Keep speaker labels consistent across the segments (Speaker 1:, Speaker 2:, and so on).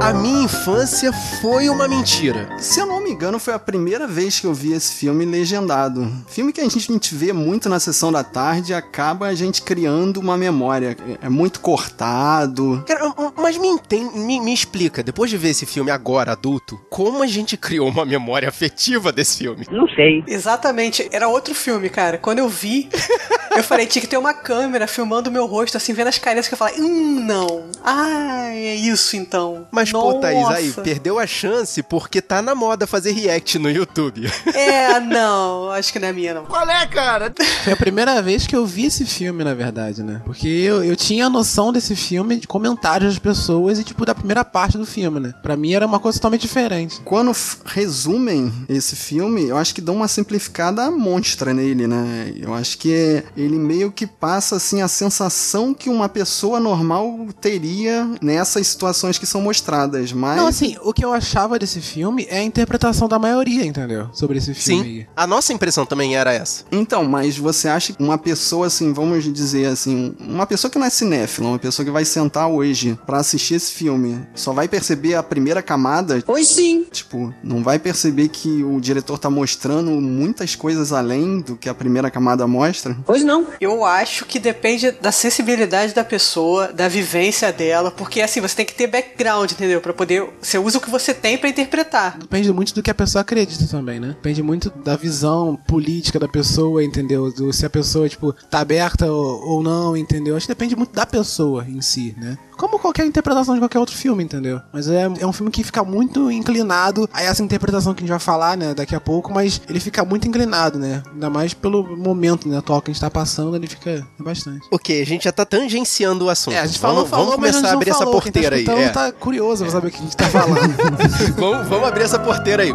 Speaker 1: A minha infância foi uma mentira.
Speaker 2: Se eu não me engano, foi a primeira vez que eu vi esse filme legendado. Filme que a gente, vê muito na sessão da tarde acaba a gente criando uma memória. É muito cortado.
Speaker 1: Cara, mas me, entende, me, me explica, depois de ver esse filme agora, adulto, como a gente criou uma memória afetiva desse filme?
Speaker 3: Não sei.
Speaker 4: Exatamente, era outro filme, cara. Quando eu vi, eu falei, tinha que ter uma câmera filmando o meu rosto, assim, vendo as carinhas que eu falei, hum, não. Ah, é isso então.
Speaker 1: Mas,
Speaker 4: Nossa.
Speaker 1: pô, Thaís, aí, perdeu a chance porque tá na moda fazer react no YouTube.
Speaker 4: É, não, acho que não é minha, não.
Speaker 1: Qual é, cara?
Speaker 5: Foi a primeira vez que eu vi esse filme, na verdade, né? Porque eu, eu tinha a noção desse filme de comentários das pessoas e, tipo, da primeira parte do filme, né? Pra mim era uma coisa totalmente diferente.
Speaker 2: Quando resumem esse filme, eu acho que dão uma simplificada monstra nele, né? Eu acho que ele meio que passa, assim, a sensação que uma pessoa normal teria nessas situações que são mostradas, mas...
Speaker 5: Não, assim, o que eu achava desse filme é a interpretação da maioria, entendeu? Sobre esse filme.
Speaker 1: Sim, a nossa impressão também era essa.
Speaker 2: Então, mas você acha que uma pessoa, assim, vamos dizer assim, uma pessoa que não é cinéfila, uma pessoa que vai sentar hoje pra assistir esse filme, só vai perceber a primeira camada?
Speaker 3: Pois sim.
Speaker 2: Tipo, não vai perceber que o diretor tá mostrando muitas coisas além do que a primeira camada mostra?
Speaker 3: Pois não.
Speaker 4: Eu acho que depende da sensibilidade da pessoa, da vivência dela, porque assim, você tem que ter background, entendeu? Pra poder. Você usa o que você tem pra interpretar.
Speaker 5: Depende muito do que a pessoa acredita também, né? Depende muito da visão política da pessoa, entendeu? Do, se a pessoa, tipo, tá aberta ou, ou não, entendeu? Acho que depende muito da pessoa em si, né? Como qualquer interpretação de qualquer outro filme, entendeu? Mas é, é um filme que fica muito inclinado a essa interpretação que a gente vai falar, né, daqui a pouco, mas ele fica muito inclinado, né? Ainda mais pelo momento né, atual que a gente tá passando, ele fica bastante.
Speaker 1: Ok, a gente já tá tangenciando o assunto.
Speaker 5: É, a gente falou,
Speaker 1: vamos,
Speaker 5: falou,
Speaker 1: vamos
Speaker 5: mas
Speaker 1: começar a
Speaker 5: gente
Speaker 1: abrir essa
Speaker 5: falou.
Speaker 1: porteira
Speaker 5: Quem tá
Speaker 1: aí. É.
Speaker 5: tá curioso pra saber o que a gente tá falando.
Speaker 1: vamos, vamos abrir essa porteira aí.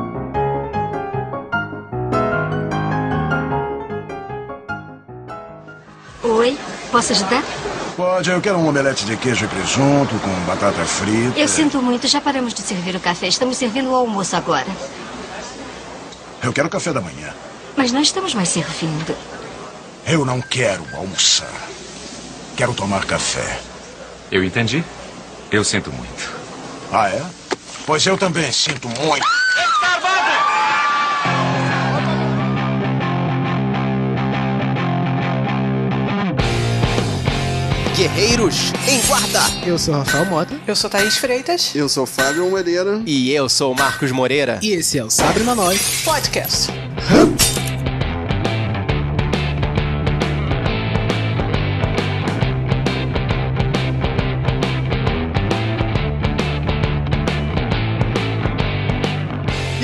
Speaker 6: Oi, posso ajudar?
Speaker 7: Pode, eu quero um omelete de queijo e presunto com batata frita.
Speaker 6: Eu sinto muito, já paramos de servir o café. Estamos servindo o almoço agora.
Speaker 7: Eu quero café da manhã.
Speaker 6: Mas não estamos mais servindo.
Speaker 7: Eu não quero almoçar. Quero tomar café.
Speaker 8: Eu entendi. Eu sinto muito.
Speaker 7: Ah, é? Pois eu também sinto muito.
Speaker 1: Guerreiros em guarda!
Speaker 5: Eu sou o Rafael Mota.
Speaker 4: Eu sou Thaís Freitas.
Speaker 2: Eu sou Fábio Moreira.
Speaker 1: E eu sou o Marcos Moreira.
Speaker 5: E esse é o Sabre Nós.
Speaker 4: Podcast.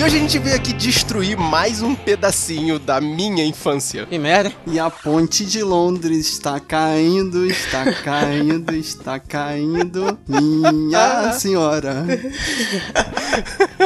Speaker 1: E hoje a gente veio aqui destruir mais um pedacinho da minha infância.
Speaker 4: Que merda.
Speaker 2: E a ponte de Londres está caindo, está caindo, está caindo. Minha senhora.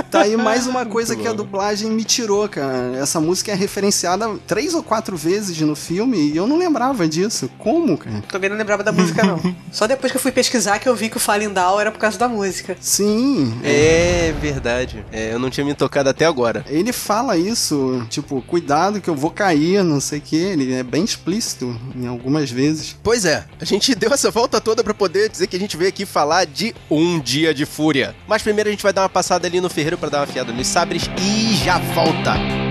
Speaker 2: Tá aí mais uma coisa que a dublagem me tirou, cara. Essa música é referenciada três ou quatro vezes no filme e eu não lembrava disso. Como, cara?
Speaker 4: Também não lembrava da música, não. Só depois que eu fui pesquisar que eu vi que o Falling Down era por causa da música.
Speaker 2: Sim.
Speaker 1: É verdade. É, eu não tinha me tocado até agora.
Speaker 2: Ele fala isso, tipo, cuidado que eu vou cair, não sei o que. Ele é bem explícito em algumas vezes.
Speaker 1: Pois é, a gente deu essa volta toda pra poder dizer que a gente veio aqui falar de Um Dia de Fúria. Mas primeiro a gente vai dar uma passada ali no ferreiro pra dar uma fiada nos sabres e já volta.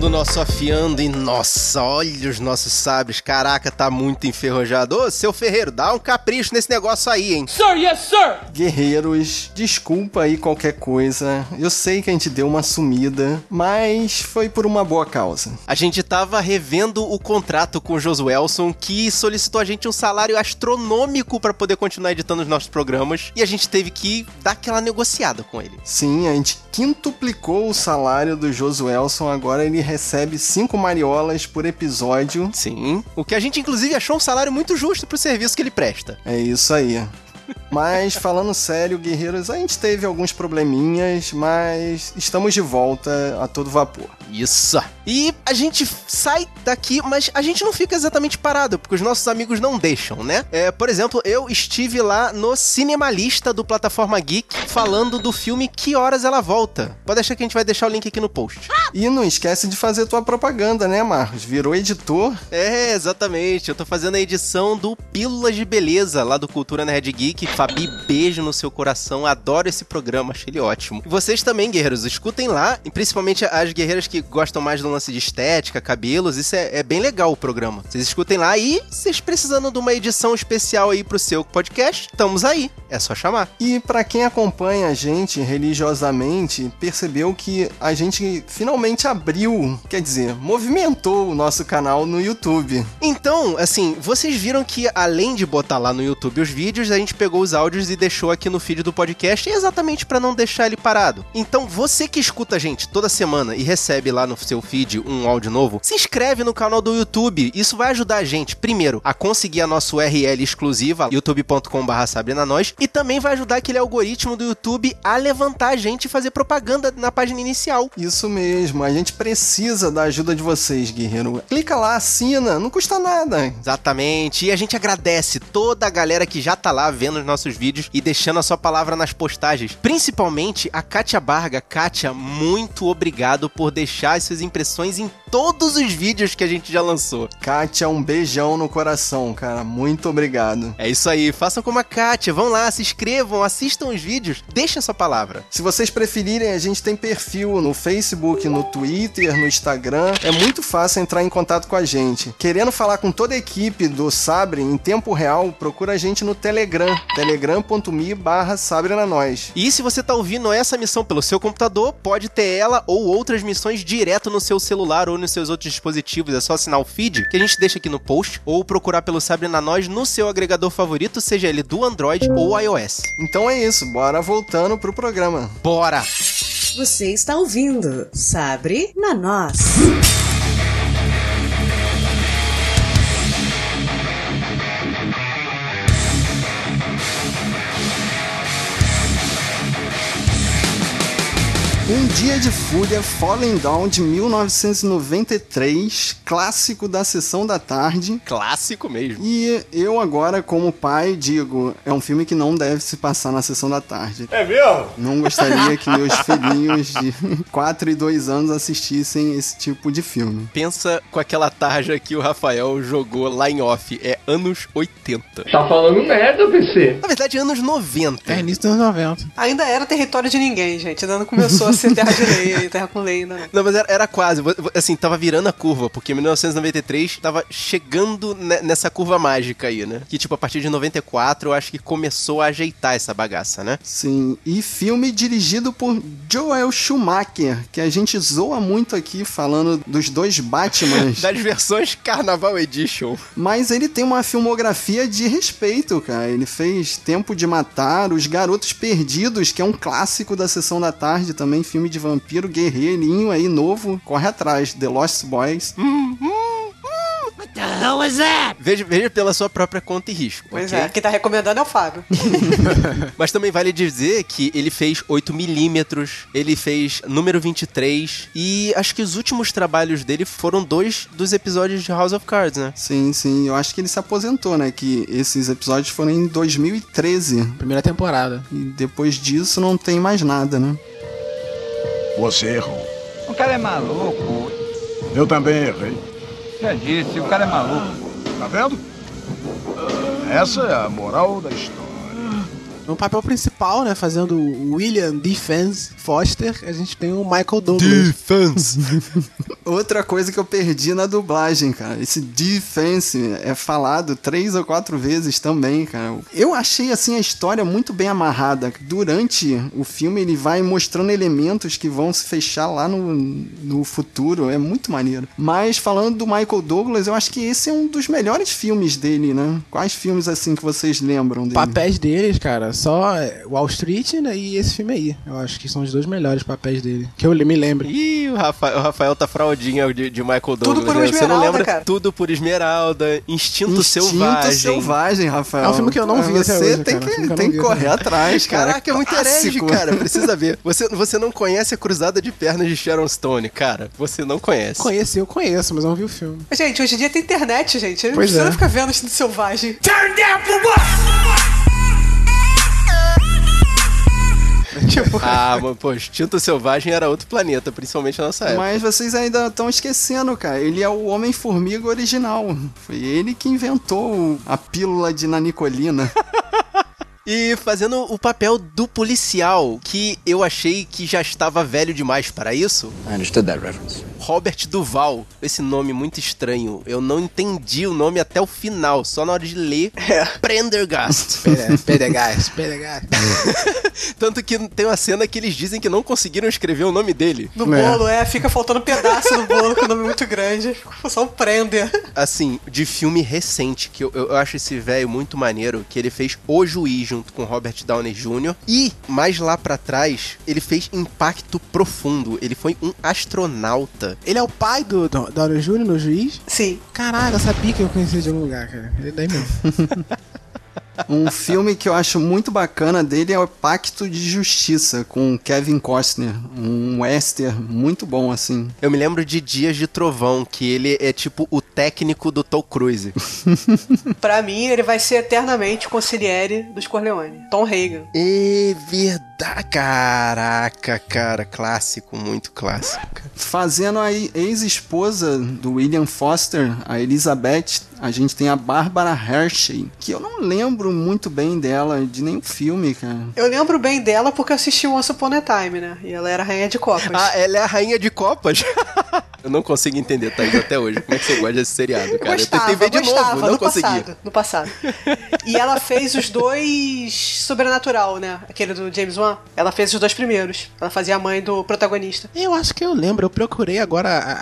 Speaker 1: Começando o nosso afiando e nossa, olha os nossos sabres, caraca, tá muito enferrujado. Ô, seu ferreiro, dá um capricho nesse negócio aí, hein?
Speaker 2: Guerreiros, desculpa aí qualquer coisa. Eu sei que a gente deu uma sumida, mas foi por uma boa causa.
Speaker 1: A gente tava revendo o contrato com o Josuelson, que solicitou a gente um salário astronômico pra poder continuar editando os nossos programas, e a gente teve que dar aquela negociada com ele.
Speaker 2: Sim, a gente quintuplicou o salário do Josuelson, agora ele recebe cinco mariolas por episódio.
Speaker 1: Sim. O que a gente, inclusive, achou um salário muito justo pro serviço que ele presta.
Speaker 2: É isso aí. Mas falando sério, guerreiros, a gente teve alguns probleminhas, mas estamos de volta a todo vapor.
Speaker 1: Isso. E a gente sai daqui, mas a gente não fica exatamente parado, porque os nossos amigos não deixam, né? É, por exemplo, eu estive lá no Cinemalista do Plataforma Geek falando do filme Que Horas Ela Volta. Pode deixar que a gente vai deixar o link aqui no post.
Speaker 2: E não esquece de fazer tua propaganda, né, Marcos? Virou editor.
Speaker 1: É, exatamente. Eu tô fazendo a edição do Pílulas de Beleza, lá do Cultura Nerd Geek. Fabi, beijo no seu coração. Adoro esse programa, achei ele ótimo. E vocês também, guerreiros, escutem lá, e principalmente as guerreiras que gostam mais do lance de estética, cabelos. Isso é, é bem legal o programa. Vocês escutem lá e vocês precisando de uma edição especial aí pro seu podcast, estamos aí. É só chamar.
Speaker 2: E pra quem acompanha a gente religiosamente, percebeu que a gente finalmente abriu, quer dizer, movimentou o nosso canal no YouTube.
Speaker 1: Então, assim, vocês viram que além de botar lá no YouTube os vídeos, a gente pegou os áudios e deixou aqui no feed do podcast exatamente pra não deixar ele parado. Então, você que escuta a gente toda semana e recebe lá no seu feed um áudio novo, se inscreve no canal do YouTube. Isso vai ajudar a gente, primeiro, a conseguir a nossa URL exclusiva, youtube.com.br Sabrina Nós, e também vai ajudar aquele algoritmo do YouTube a levantar a gente e fazer propaganda na página inicial.
Speaker 2: Isso mesmo, a gente precisa da ajuda de vocês, guerreiro. Clica lá, assina, não custa nada.
Speaker 1: Exatamente. E a gente agradece toda a galera que já tá lá vendo os nossos vídeos e deixando a sua palavra nas postagens. Principalmente a Kátia Barga. Kátia, muito obrigado por deixar as suas impressões em todos os vídeos que a gente já lançou.
Speaker 2: Kátia, um beijão no coração, cara. Muito obrigado.
Speaker 1: É isso aí, façam como a Kátia, vão lá, se inscrevam, assistam os vídeos, deixem a sua palavra.
Speaker 2: Se vocês preferirem, a gente tem perfil no Facebook, no Twitter, no Instagram. É muito fácil entrar em contato com a gente. Querendo falar com toda a equipe do Sabre em tempo real, procura a gente no Telegram, telegram.me barra Sabre na Nós.
Speaker 1: E se você tá ouvindo essa missão pelo seu computador, pode ter ela ou outras missões direto no seu celular ou nos seus outros dispositivos. É só assinar o feed que a gente deixa aqui no post ou procurar pelo Sabre na Nós no seu agregador favorito, seja ele do Android ou iOS.
Speaker 2: Então é isso, bora voltando pro programa.
Speaker 1: Bora!
Speaker 3: Você está ouvindo Sabre na Nós.
Speaker 2: Um Dia de Fúria Falling Down de 1993, clássico da sessão da tarde.
Speaker 1: Clássico mesmo.
Speaker 2: E eu agora, como pai, digo, é um filme que não deve se passar na sessão da tarde.
Speaker 7: É mesmo?
Speaker 2: Não gostaria que meus filhinhos de 4 e 2 anos assistissem esse tipo de filme.
Speaker 1: Pensa com aquela tarja que o Rafael jogou lá em off. É anos 80.
Speaker 9: Tá falando merda, PC.
Speaker 1: Na verdade, anos 90.
Speaker 5: É início dos anos 90.
Speaker 4: Ainda era território de ninguém, gente. Ainda não começou a ser terra de lei, terra com lei não.
Speaker 1: Não, mas era, era quase. Assim, tava virando a curva, porque 1993 tava chegando ne- nessa curva mágica aí, né? Que, tipo, a partir de 94 eu acho que começou a ajeitar essa bagaça, né?
Speaker 2: Sim, e filme dirigido por Joel Schumacher, que a gente zoa muito aqui falando dos dois Batmans.
Speaker 1: Das versões Carnaval Edition.
Speaker 2: Mas ele tem uma filmografia de respeito, cara. Ele fez Tempo de Matar, Os Garotos Perdidos, que é um clássico da sessão da tarde também, filme de vampiro, guerreirinho aí novo, corre atrás, The Lost Boys.
Speaker 1: Veja, veja pela sua própria conta e risco.
Speaker 4: Pois
Speaker 1: ok?
Speaker 4: é, quem tá recomendando é o Fábio.
Speaker 1: Mas também vale dizer que ele fez 8mm, ele fez número 23, e acho que os últimos trabalhos dele foram dois dos episódios de House of Cards, né?
Speaker 2: Sim, sim, eu acho que ele se aposentou, né? Que esses episódios foram em 2013.
Speaker 5: Primeira temporada.
Speaker 2: E depois disso não tem mais nada, né?
Speaker 7: Você errou.
Speaker 9: O cara é maluco.
Speaker 7: Eu também errei.
Speaker 9: Já disse, o cara é maluco.
Speaker 7: Tá vendo? Essa é a moral da história.
Speaker 5: No papel principal, né, fazendo o William Defense Foster, a gente tem o Michael Douglas.
Speaker 1: Defense!
Speaker 2: Outra coisa que eu perdi na dublagem, cara. Esse defense é falado três ou quatro vezes também, cara. Eu achei, assim, a história muito bem amarrada. Durante o filme, ele vai mostrando elementos que vão se fechar lá no, no futuro. É muito maneiro. Mas, falando do Michael Douglas, eu acho que esse é um dos melhores filmes dele, né? Quais filmes, assim, que vocês lembram dele?
Speaker 5: Papéis deles, cara, só é, Wall Street né, e esse filme aí. Eu acho que são os dois melhores papéis dele. Que eu me lembro.
Speaker 1: Ih, o Rafael, o Rafael tá fraudinha de, de Michael Douglas.
Speaker 4: por
Speaker 1: né? Você não
Speaker 4: Esmeralda,
Speaker 1: lembra?
Speaker 4: cara.
Speaker 1: Tudo por Esmeralda, Instinto,
Speaker 2: Instinto
Speaker 1: Selvagem.
Speaker 2: Selvagem, Rafael.
Speaker 5: É um filme que eu não vi
Speaker 2: Você
Speaker 5: até hoje,
Speaker 2: tem
Speaker 5: cara.
Speaker 2: que, tem
Speaker 5: não
Speaker 2: que correr
Speaker 5: até
Speaker 2: atrás, cara.
Speaker 1: Caraca, é muito herege, cara. Precisa ver. Você, você não conhece a Cruzada de Pernas de Sharon Stone, cara. Você não conhece.
Speaker 5: Conheci, eu conheço, mas eu não vi o filme.
Speaker 4: Gente, hoje em dia tem internet, gente. Não
Speaker 5: Pois
Speaker 4: precisa
Speaker 5: é.
Speaker 4: ficar vendo Instinto Selvagem. Tipo,
Speaker 1: Ah, mas, pô, Instinto Selvagem era outro planeta, principalmente na nossa época.
Speaker 2: Mas vocês ainda estão esquecendo, cara. Ele é o Homem-Formiga original. Foi ele que inventou a pílula de nanicolina.
Speaker 1: E fazendo o papel do policial, que eu achei que já estava velho demais para isso,
Speaker 10: I understood that reference.
Speaker 1: Robert Duval. Esse nome muito estranho. Eu não entendi o nome até o final, só na hora de ler Prendergast.
Speaker 5: Pede- Pedegás, Pedegás.
Speaker 1: Tanto que tem uma cena que eles dizem que não conseguiram escrever o nome dele.
Speaker 4: no
Speaker 5: É.
Speaker 4: bolo, é, fica faltando pedaço no bolo com o nome muito grande. Só um prender.
Speaker 1: Assim, de filme recente, que eu, eu acho esse velho muito maneiro, que ele fez O Juiz junto com Robert Downey Jr. E, mais lá pra trás, ele fez Impacto Profundo. Ele foi um astronauta.
Speaker 5: Ele é o pai do, Downey Jr. no juiz?
Speaker 4: Sim.
Speaker 5: Caralho, eu sabia que eu conhecia de algum lugar, cara. Ele é daí mesmo.
Speaker 2: Um filme que eu acho muito bacana dele é o Pacto de Justiça, com Kevin Costner. Um western muito bom, assim.
Speaker 1: Eu me lembro de Dias de Trovão, que ele é tipo o técnico do Tom Cruise.
Speaker 4: Pra mim, ele vai ser eternamente o consigliere dos Corleone. Tom Hagen.
Speaker 1: É verdade. Caraca, cara. Clássico, muito clássico.
Speaker 2: Fazendo a ex-esposa do William Foster, a Elizabeth, a gente tem a Barbara Hershey, que eu não lembro muito bem dela de nenhum filme, cara.
Speaker 4: Eu lembro bem dela porque eu assisti Once Upon a Time, né? E ela era rainha de copas.
Speaker 1: Ah, ela é a rainha de copas. eu não consigo entender, Thaís, até hoje. Como é que você gosta desse seriado, cara?
Speaker 4: gostava,
Speaker 1: eu tentei ver de
Speaker 4: gostava,
Speaker 1: novo, não
Speaker 4: no
Speaker 1: consegui.
Speaker 4: passado, no passado. E ela fez os dois Sobrenatural, né? Aquele do James Wan. Ela fez os dois primeiros. Ela fazia a mãe do protagonista.
Speaker 5: Eu acho que eu lembro, eu procurei agora a,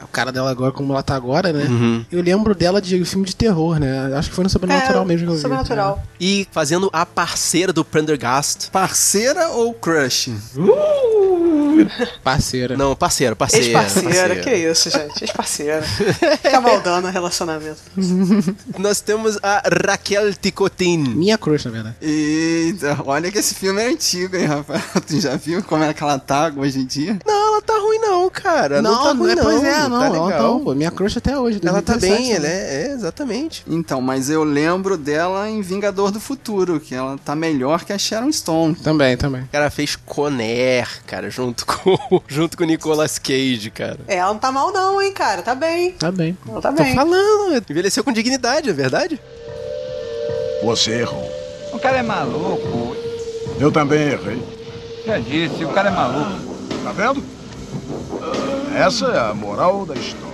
Speaker 5: a- o cara dela agora, como ela tá agora, né? Eu lembro dela de filme de terror, né? Acho que foi no Sobrenatural
Speaker 4: é,
Speaker 5: mesmo que eu vi.
Speaker 4: Sobrenatural.
Speaker 1: E fazendo a parceira do Prendergast.
Speaker 2: Parceira ou crush?
Speaker 5: É, parceira.
Speaker 1: Não, parceira, parceira.
Speaker 4: Ex-parceira, que isso, gente. Ex-parceira. Fica maldando o relacionamento.
Speaker 1: Nós temos a Raquel Ticotin.
Speaker 5: Minha crush, na verdade.
Speaker 2: Eita, olha que esse filme é antigo, hein, Rafael? Tu já viu como é que ela tá hoje em dia?
Speaker 1: Não, ela tá ruim não, cara. Não, tá ruim
Speaker 5: é,
Speaker 1: não.
Speaker 5: pois é, não.
Speaker 1: Tá legal.
Speaker 5: tá, pô, minha crush até hoje.
Speaker 1: Ela tá
Speaker 5: 2017,
Speaker 1: bem, ela
Speaker 5: né?
Speaker 1: é, é, exatamente.
Speaker 2: Então, mas eu lembro dela em Vingador do Futuro, que ela tá melhor que a Sharon Stone.
Speaker 5: Também, também.
Speaker 1: Ela fez Conner, cara, junto com junto com o Nicolas Cage, cara.
Speaker 4: É, ela não tá mal não, hein, cara. Tá bem.
Speaker 5: Tá bem.
Speaker 4: Ela tá
Speaker 1: Tô
Speaker 4: bem.
Speaker 1: falando, envelheceu com dignidade, é verdade?
Speaker 7: Você errou.
Speaker 9: O cara é maluco.
Speaker 7: Eu também errei.
Speaker 9: Já disse, o cara é maluco.
Speaker 7: Tá vendo? Essa é a moral da história.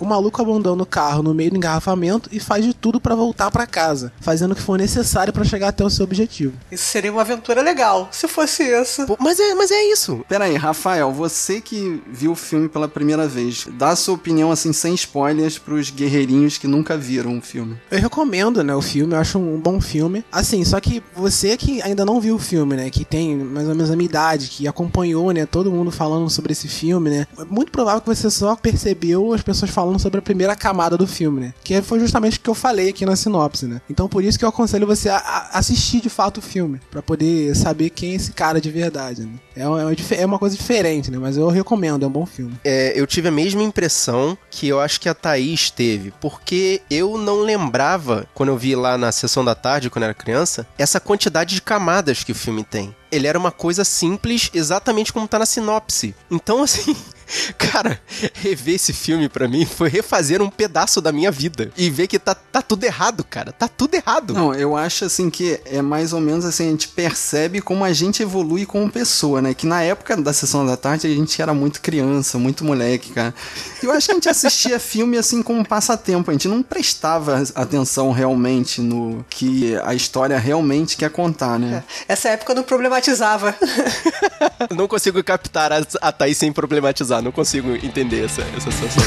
Speaker 5: O maluco abandona o carro no meio do engarrafamento e faz de tudo pra voltar pra casa, fazendo o que for necessário pra chegar até o seu objetivo.
Speaker 4: Isso seria uma aventura legal, se fosse isso.
Speaker 1: Pô, mas é, mas é isso.
Speaker 2: Pera aí, Rafael, você que viu o filme pela primeira vez, dá a sua opinião, assim, sem spoilers, pros guerreirinhos que nunca viram o filme.
Speaker 5: Eu recomendo, né, o filme, eu acho um bom filme. Assim, só que você que ainda não viu o filme, né, que tem mais ou menos a minha idade, que acompanhou, né, todo mundo falando sobre esse filme, né, é muito provável que você só percebeu as pessoas falando sobre a primeira camada do filme, né, que foi justamente o que eu falei aqui na sinopse, né. Então por isso que eu aconselho você a, assistir de fato o filme, pra poder saber quem é esse cara de verdade, né. É uma, é é uma coisa diferente, né, mas eu recomendo, é um bom filme.
Speaker 1: É, eu tive a mesma impressão que eu acho que a Thaís teve, porque eu não lembrava, quando eu vi lá na sessão da tarde, quando eu era criança, essa quantidade de camadas que o filme tem. Ele era uma coisa simples, exatamente como tá na sinopse. Então, assim, cara, rever esse filme pra mim foi refazer um pedaço da minha vida. E ver que tá, tá tudo errado, cara. Tá tudo errado.
Speaker 2: Não, eu acho assim que é mais ou menos assim, a gente percebe como a gente evolui como pessoa, né? Que na época da sessão da tarde a gente era muito criança, muito moleque, cara. E eu acho que a gente assistia filme assim como passatempo, a gente não prestava atenção realmente no que a história realmente quer contar, né?
Speaker 4: Essa época eu não problematizava.
Speaker 1: Não consigo captar a, a Thaís sem problematizar. Não consigo entender essa, essa sensação.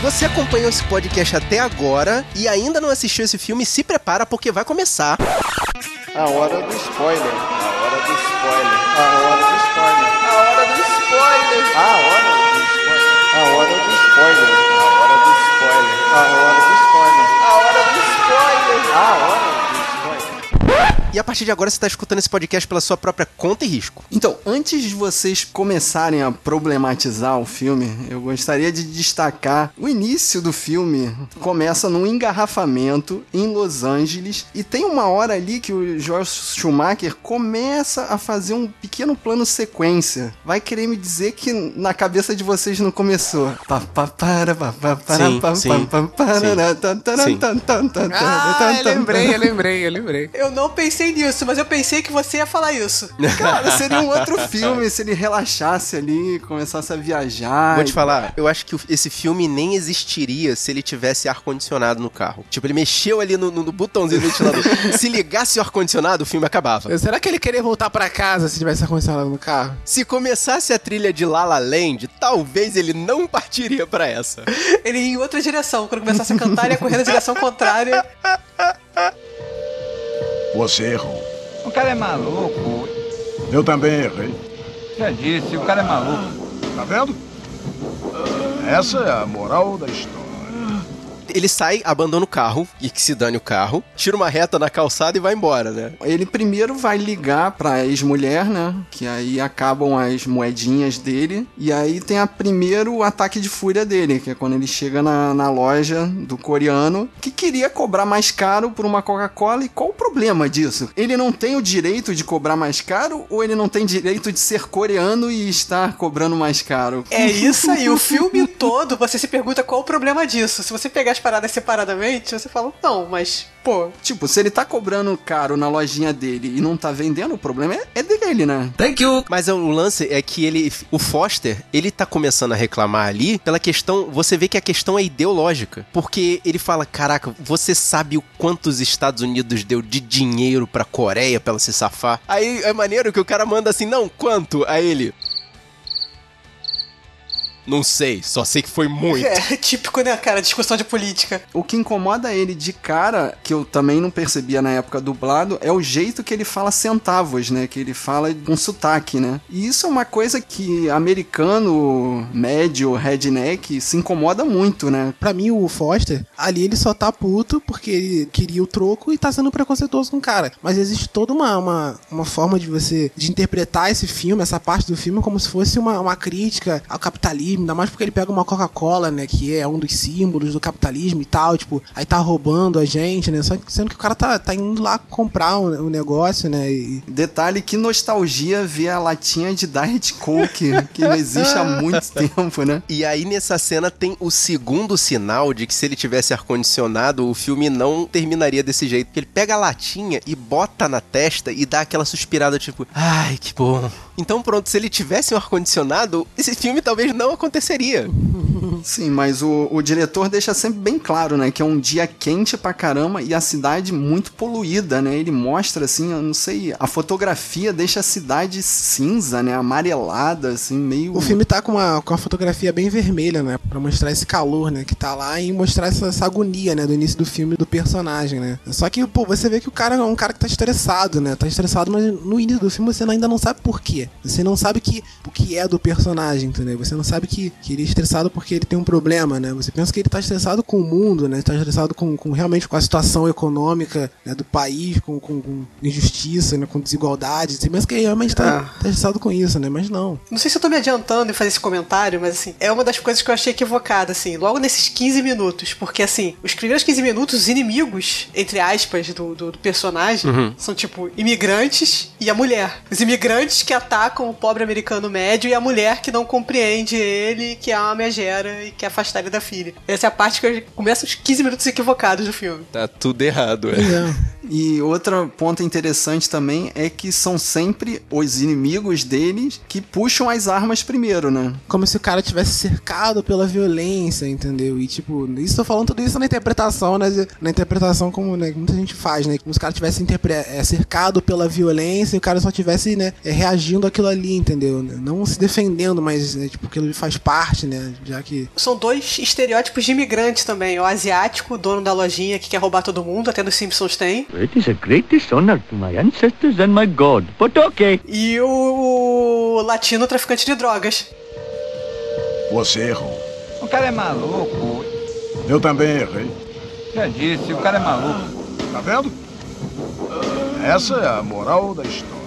Speaker 1: você acompanhou esse podcast até agora e ainda não assistiu esse filme, se prepara porque vai começar.
Speaker 2: A hora do spoiler. A hora do spoiler. A hora spoiler. A hora do spoiler. A hora do spoiler. A hora do spoiler. A hora do spoiler. A hora do spoiler. A hora do spoiler.
Speaker 1: E a partir de agora você está escutando esse podcast pela sua própria conta e risco.
Speaker 2: Então, antes de vocês começarem a problematizar o filme, eu gostaria de destacar o início do filme. Começa num engarrafamento em Los Angeles e tem uma hora ali que o George Schumacher começa a fazer um pequeno plano sequência. Vai querer me dizer que na cabeça de vocês não começou. Pa, pa, para, pa, pa, para,
Speaker 1: Sim,
Speaker 5: Ah, eu lembrei, eu lembrei, eu lembrei.
Speaker 4: Eu não pensei nisso, mas eu pensei que você ia falar isso.
Speaker 2: Cara, seria um outro filme se ele relaxasse ali, começasse a viajar.
Speaker 1: Vou te falar, eu acho que esse filme nem existiria se ele tivesse ar-condicionado no carro. Tipo, ele mexeu ali no, no- no botãozinho do ventilador. se ligasse o ar-condicionado, o filme acabava.
Speaker 5: Será que ele queria voltar pra casa se tivesse ar-condicionado no carro?
Speaker 1: Se começasse a trilha de La La Land, talvez ele não partiria pra essa.
Speaker 4: Ele ia em outra direção. Quando começasse a cantar, ele ia correr na direção contrária.
Speaker 7: Você errou.
Speaker 9: O cara é maluco.
Speaker 7: Eu também errei.
Speaker 9: Já disse, o cara é maluco.
Speaker 7: Tá vendo? Essa é a moral da história.
Speaker 1: Ele sai, abandona o carro, e que se dane o carro, tira uma reta na calçada e vai embora, né?
Speaker 2: Ele primeiro vai ligar pra ex-mulher, né? Que aí acabam as moedinhas dele. E aí tem a primeiro ataque de fúria dele, que é quando ele chega na, na loja do coreano, que queria cobrar mais caro por uma Coca-Cola. E qual o problema disso? Ele não tem o direito de cobrar mais caro ou ele não tem direito de ser coreano e estar cobrando mais caro?
Speaker 4: É isso aí. O filme todo, você se pergunta qual o problema disso. Se você pegar as paradas separadamente, você fala, não, mas, pô,
Speaker 2: Tipo, se ele tá cobrando caro na lojinha dele e não tá vendendo, o problema é, é dele, né?
Speaker 1: Mas o lance é que ele, o Foster, ele tá começando a reclamar ali pela questão, você vê que a questão é ideológica, porque ele fala, caraca, você sabe o quanto os Estados Unidos deu de dinheiro pra Coreia pra ela se safar? Aí é maneiro que o cara manda assim, não, quanto? Aí ele... Não sei, só sei que foi muito.
Speaker 4: é típico, né, cara? Discussão de política.
Speaker 2: O que incomoda ele de cara, que eu também não percebia na época dublado, é o jeito que ele fala centavos, né? Que ele fala com sotaque, né? E isso é uma coisa que americano médio, redneck, se incomoda muito, né?
Speaker 5: Pra mim, o Foster, ali ele só tá puto porque ele queria o troco e tá sendo preconceituoso com o cara. Mas existe toda uma, uma, uma forma de você de interpretar esse filme, essa parte do filme, como se fosse uma, uma crítica ao capitalismo, ainda mais porque ele pega uma Coca-Cola, né? Que é um dos símbolos do capitalismo e tal, tipo, aí tá roubando a gente, né? Só que sendo que o cara tá, tá indo lá comprar o, o negócio, né? E,
Speaker 2: Detalhe, que nostalgia ver a latinha de Diet Coke, que não existe há muito tempo, né?
Speaker 1: E aí nessa cena tem o segundo sinal de que se ele tivesse ar-condicionado, o filme não terminaria desse jeito. Porque ele pega a latinha e bota na testa e dá aquela suspirada tipo, ai, que bom. Então pronto, se ele tivesse um ar-condicionado, esse filme talvez não aconteceria.
Speaker 2: Sim, mas o, o diretor deixa sempre bem claro, né? Que é um dia quente pra caramba e a cidade muito poluída, né? Ele mostra, assim, eu não sei, a fotografia deixa a cidade cinza, né? Amarelada, assim, meio...
Speaker 5: O filme tá com uma, com uma fotografia bem vermelha, né? Pra mostrar esse calor, né? Que tá lá e mostrar essa, essa agonia, né? Do início do filme do personagem, né? Só que, pô, você vê que o cara é um cara que tá estressado, né? Tá estressado, mas no início do filme você ainda não sabe por quê. Você não sabe que, o que é do personagem, entendeu? Você não sabe que, que ele é estressado porque ele tem um problema, né? Você pensa que ele tá estressado com o mundo, né? Tá estressado com, com realmente com a situação econômica né, do país, com, com, com injustiça, né? Com desigualdade. Você pensa que ele realmente tá, tá estressado com isso, né? Mas não.
Speaker 4: Não sei se eu tô me adiantando em fazer esse comentário, mas assim, é uma das coisas que eu achei equivocada, assim, logo nesses 15 minutos. Porque, assim, os primeiros 15 minutos, os inimigos, entre aspas, do, do, do personagem, são tipo imigrantes e a mulher. Os imigrantes que atacam o pobre americano médio e a mulher que não compreende ele, que é uma megera e quer afastar ele da filha. Essa é a parte que eu começo os 15 minutos equivocados do filme.
Speaker 1: Tá tudo errado, é.
Speaker 5: É.
Speaker 2: E outro ponto interessante também é que são sempre os inimigos deles que puxam as armas primeiro, né?
Speaker 5: Como se o cara tivesse cercado pela violência, entendeu? E tipo, isso tô falando tudo isso na interpretação, né? Na interpretação como né, muita gente faz, né? Como se o cara tivesse é, cercado pela violência e o cara só tivesse, né, é, reagindo àquilo ali, entendeu? Não se defendendo, mas né, tipo, aquilo faz parte, né? Já que.
Speaker 4: São dois estereótipos de imigrantes também. O asiático, o dono da lojinha que quer roubar todo mundo, até nos Simpsons tem.
Speaker 10: It is a great dishonor to my ancestors and my God, but okay.
Speaker 4: E o latino traficante de drogas.
Speaker 7: Você errou.
Speaker 9: O cara é maluco.
Speaker 7: Eu também errei.
Speaker 9: Já disse, o cara é maluco.
Speaker 7: Tá vendo? Essa é a moral da história.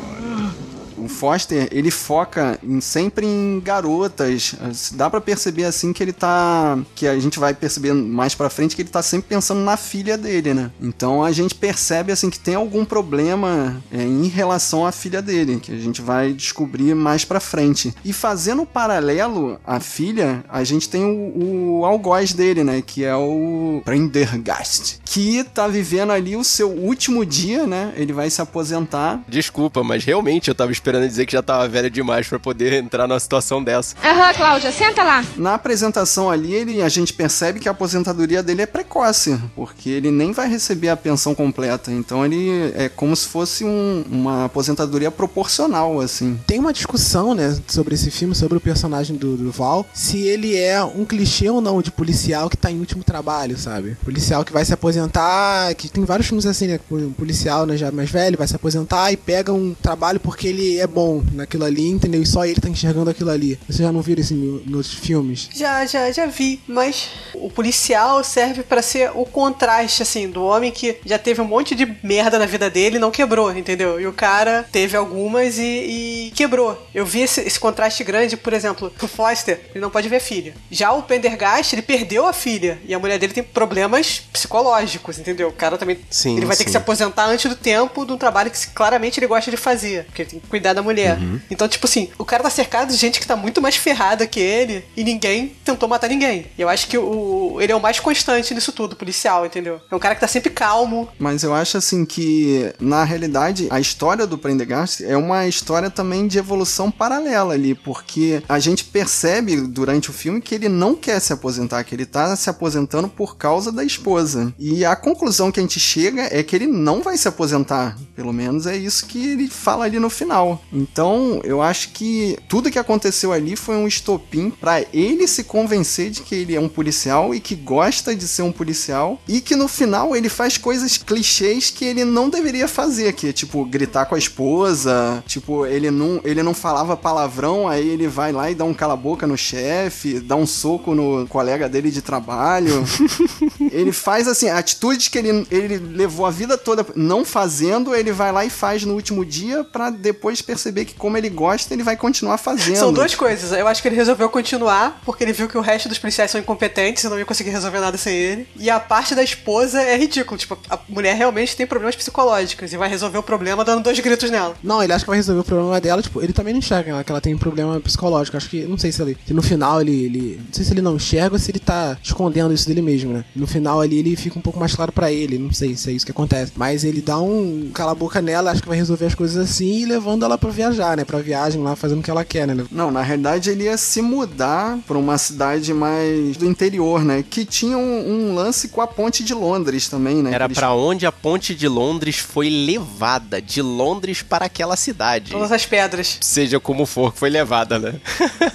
Speaker 2: O Foster, ele foca em- sempre em garotas. Dá pra perceber assim que ele tá. Que a gente vai perceber mais pra frente que ele tá sempre pensando na filha dele, né? Então a gente percebe assim que tem algum problema é, em relação à filha dele, que a gente vai descobrir mais pra frente. E fazendo paralelo à filha, a gente tem o, o algoz dele, né? Que é o Prendergast. Que tá vivendo ali o seu último dia, né? Ele vai se aposentar.
Speaker 1: Desculpa, mas realmente eu tava esperando dizer que já tava velho demais pra poder entrar numa situação dessa.
Speaker 11: Aham, Cláudia, senta lá.
Speaker 2: Na apresentação ali, ele, a gente percebe que a aposentadoria dele é precoce, porque ele nem vai receber a pensão completa. Então ele é como se fosse um- uma aposentadoria proporcional, assim.
Speaker 5: Tem uma discussão, né, sobre esse filme, sobre o personagem do, do Val, se ele é um clichê ou não de policial que tá em último trabalho, sabe? Policial que vai se aposentar, que tem vários filmes assim, né? Um policial, né, já mais velho, vai se aposentar e pega um trabalho porque ele é bom naquilo ali, entendeu? E só ele tá enxergando aquilo ali. Você já não viram isso em, em outros filmes?
Speaker 4: Já, já, já vi, mas o policial serve pra ser o contraste, assim, do homem que já teve um monte de merda na vida dele e não quebrou, entendeu? E o cara teve algumas e, e quebrou. Eu vi esse, esse contraste grande, por exemplo, o Foster, ele não pode ver filha. Já o Pendergast, ele perdeu a filha e a mulher dele tem problemas psicológicos, entendeu? O cara também
Speaker 1: Sim,
Speaker 4: ele vai ter que
Speaker 1: sim.
Speaker 4: se aposentar antes do tempo de um trabalho que claramente ele gosta de fazer, porque ele tem que cuidar da mulher.
Speaker 1: Uhum.
Speaker 4: Então, tipo assim, o cara tá cercado de gente que tá muito mais ferrada que ele e ninguém tentou matar ninguém. E eu acho que o, ele é o mais constante nisso tudo, policial, entendeu? É um cara que tá sempre calmo.
Speaker 2: Mas eu acho assim que, na realidade, a história do Prendergast é uma história também de evolução paralela ali, porque a gente percebe durante o filme que ele não quer se aposentar, que ele tá se aposentando por causa da esposa. E a conclusão que a gente chega é que ele não vai se aposentar. Pelo menos é isso que ele fala ali no final. Então, eu acho que tudo que aconteceu ali foi um estopim pra ele se convencer de que ele é um policial e que gosta de ser um policial e que no final ele faz coisas clichês que ele não deveria fazer, que é tipo gritar com a esposa, tipo, ele não, ele não falava palavrão, aí ele vai lá e dá um cala-boca no chefe, dá um soco no colega dele de trabalho. ele faz assim, atitudes que ele, ele levou a vida toda não fazendo, ele vai lá e faz no último dia pra depois perceber que como ele gosta, ele vai continuar fazendo.
Speaker 4: São duas coisas. Eu acho que ele resolveu continuar porque ele viu que o resto dos policiais são incompetentes e não ia conseguir resolver nada sem ele. E a parte da esposa é ridículo. Tipo, a mulher realmente tem problemas psicológicos e vai resolver o problema dando dois gritos nela.
Speaker 5: Não, ele acha que vai resolver o problema dela, tipo, ele também não enxerga que ela tem problema psicológico. Acho que, não sei se ele. Se no final ele, ele. Não sei se ele não enxerga ou se ele tá escondendo isso dele mesmo, né? No final ali ele fica um pouco mais claro pra ele, não sei se é isso que acontece. Mas ele dá um cala-boca nela, acho que vai resolver as coisas assim e levando ela pra viajar, né? Pra viagem lá, fazendo o que ela quer, né?
Speaker 2: Não, na realidade ele ia se mudar pra uma cidade mais do interior, né? Que tinha um, um lance com a ponte de Londres também, né?
Speaker 1: Era
Speaker 2: Eles-
Speaker 1: pra onde a ponte de Londres foi levada, de Londres para aquela cidade.
Speaker 4: Todas as pedras.
Speaker 1: Seja como for que foi levada, né?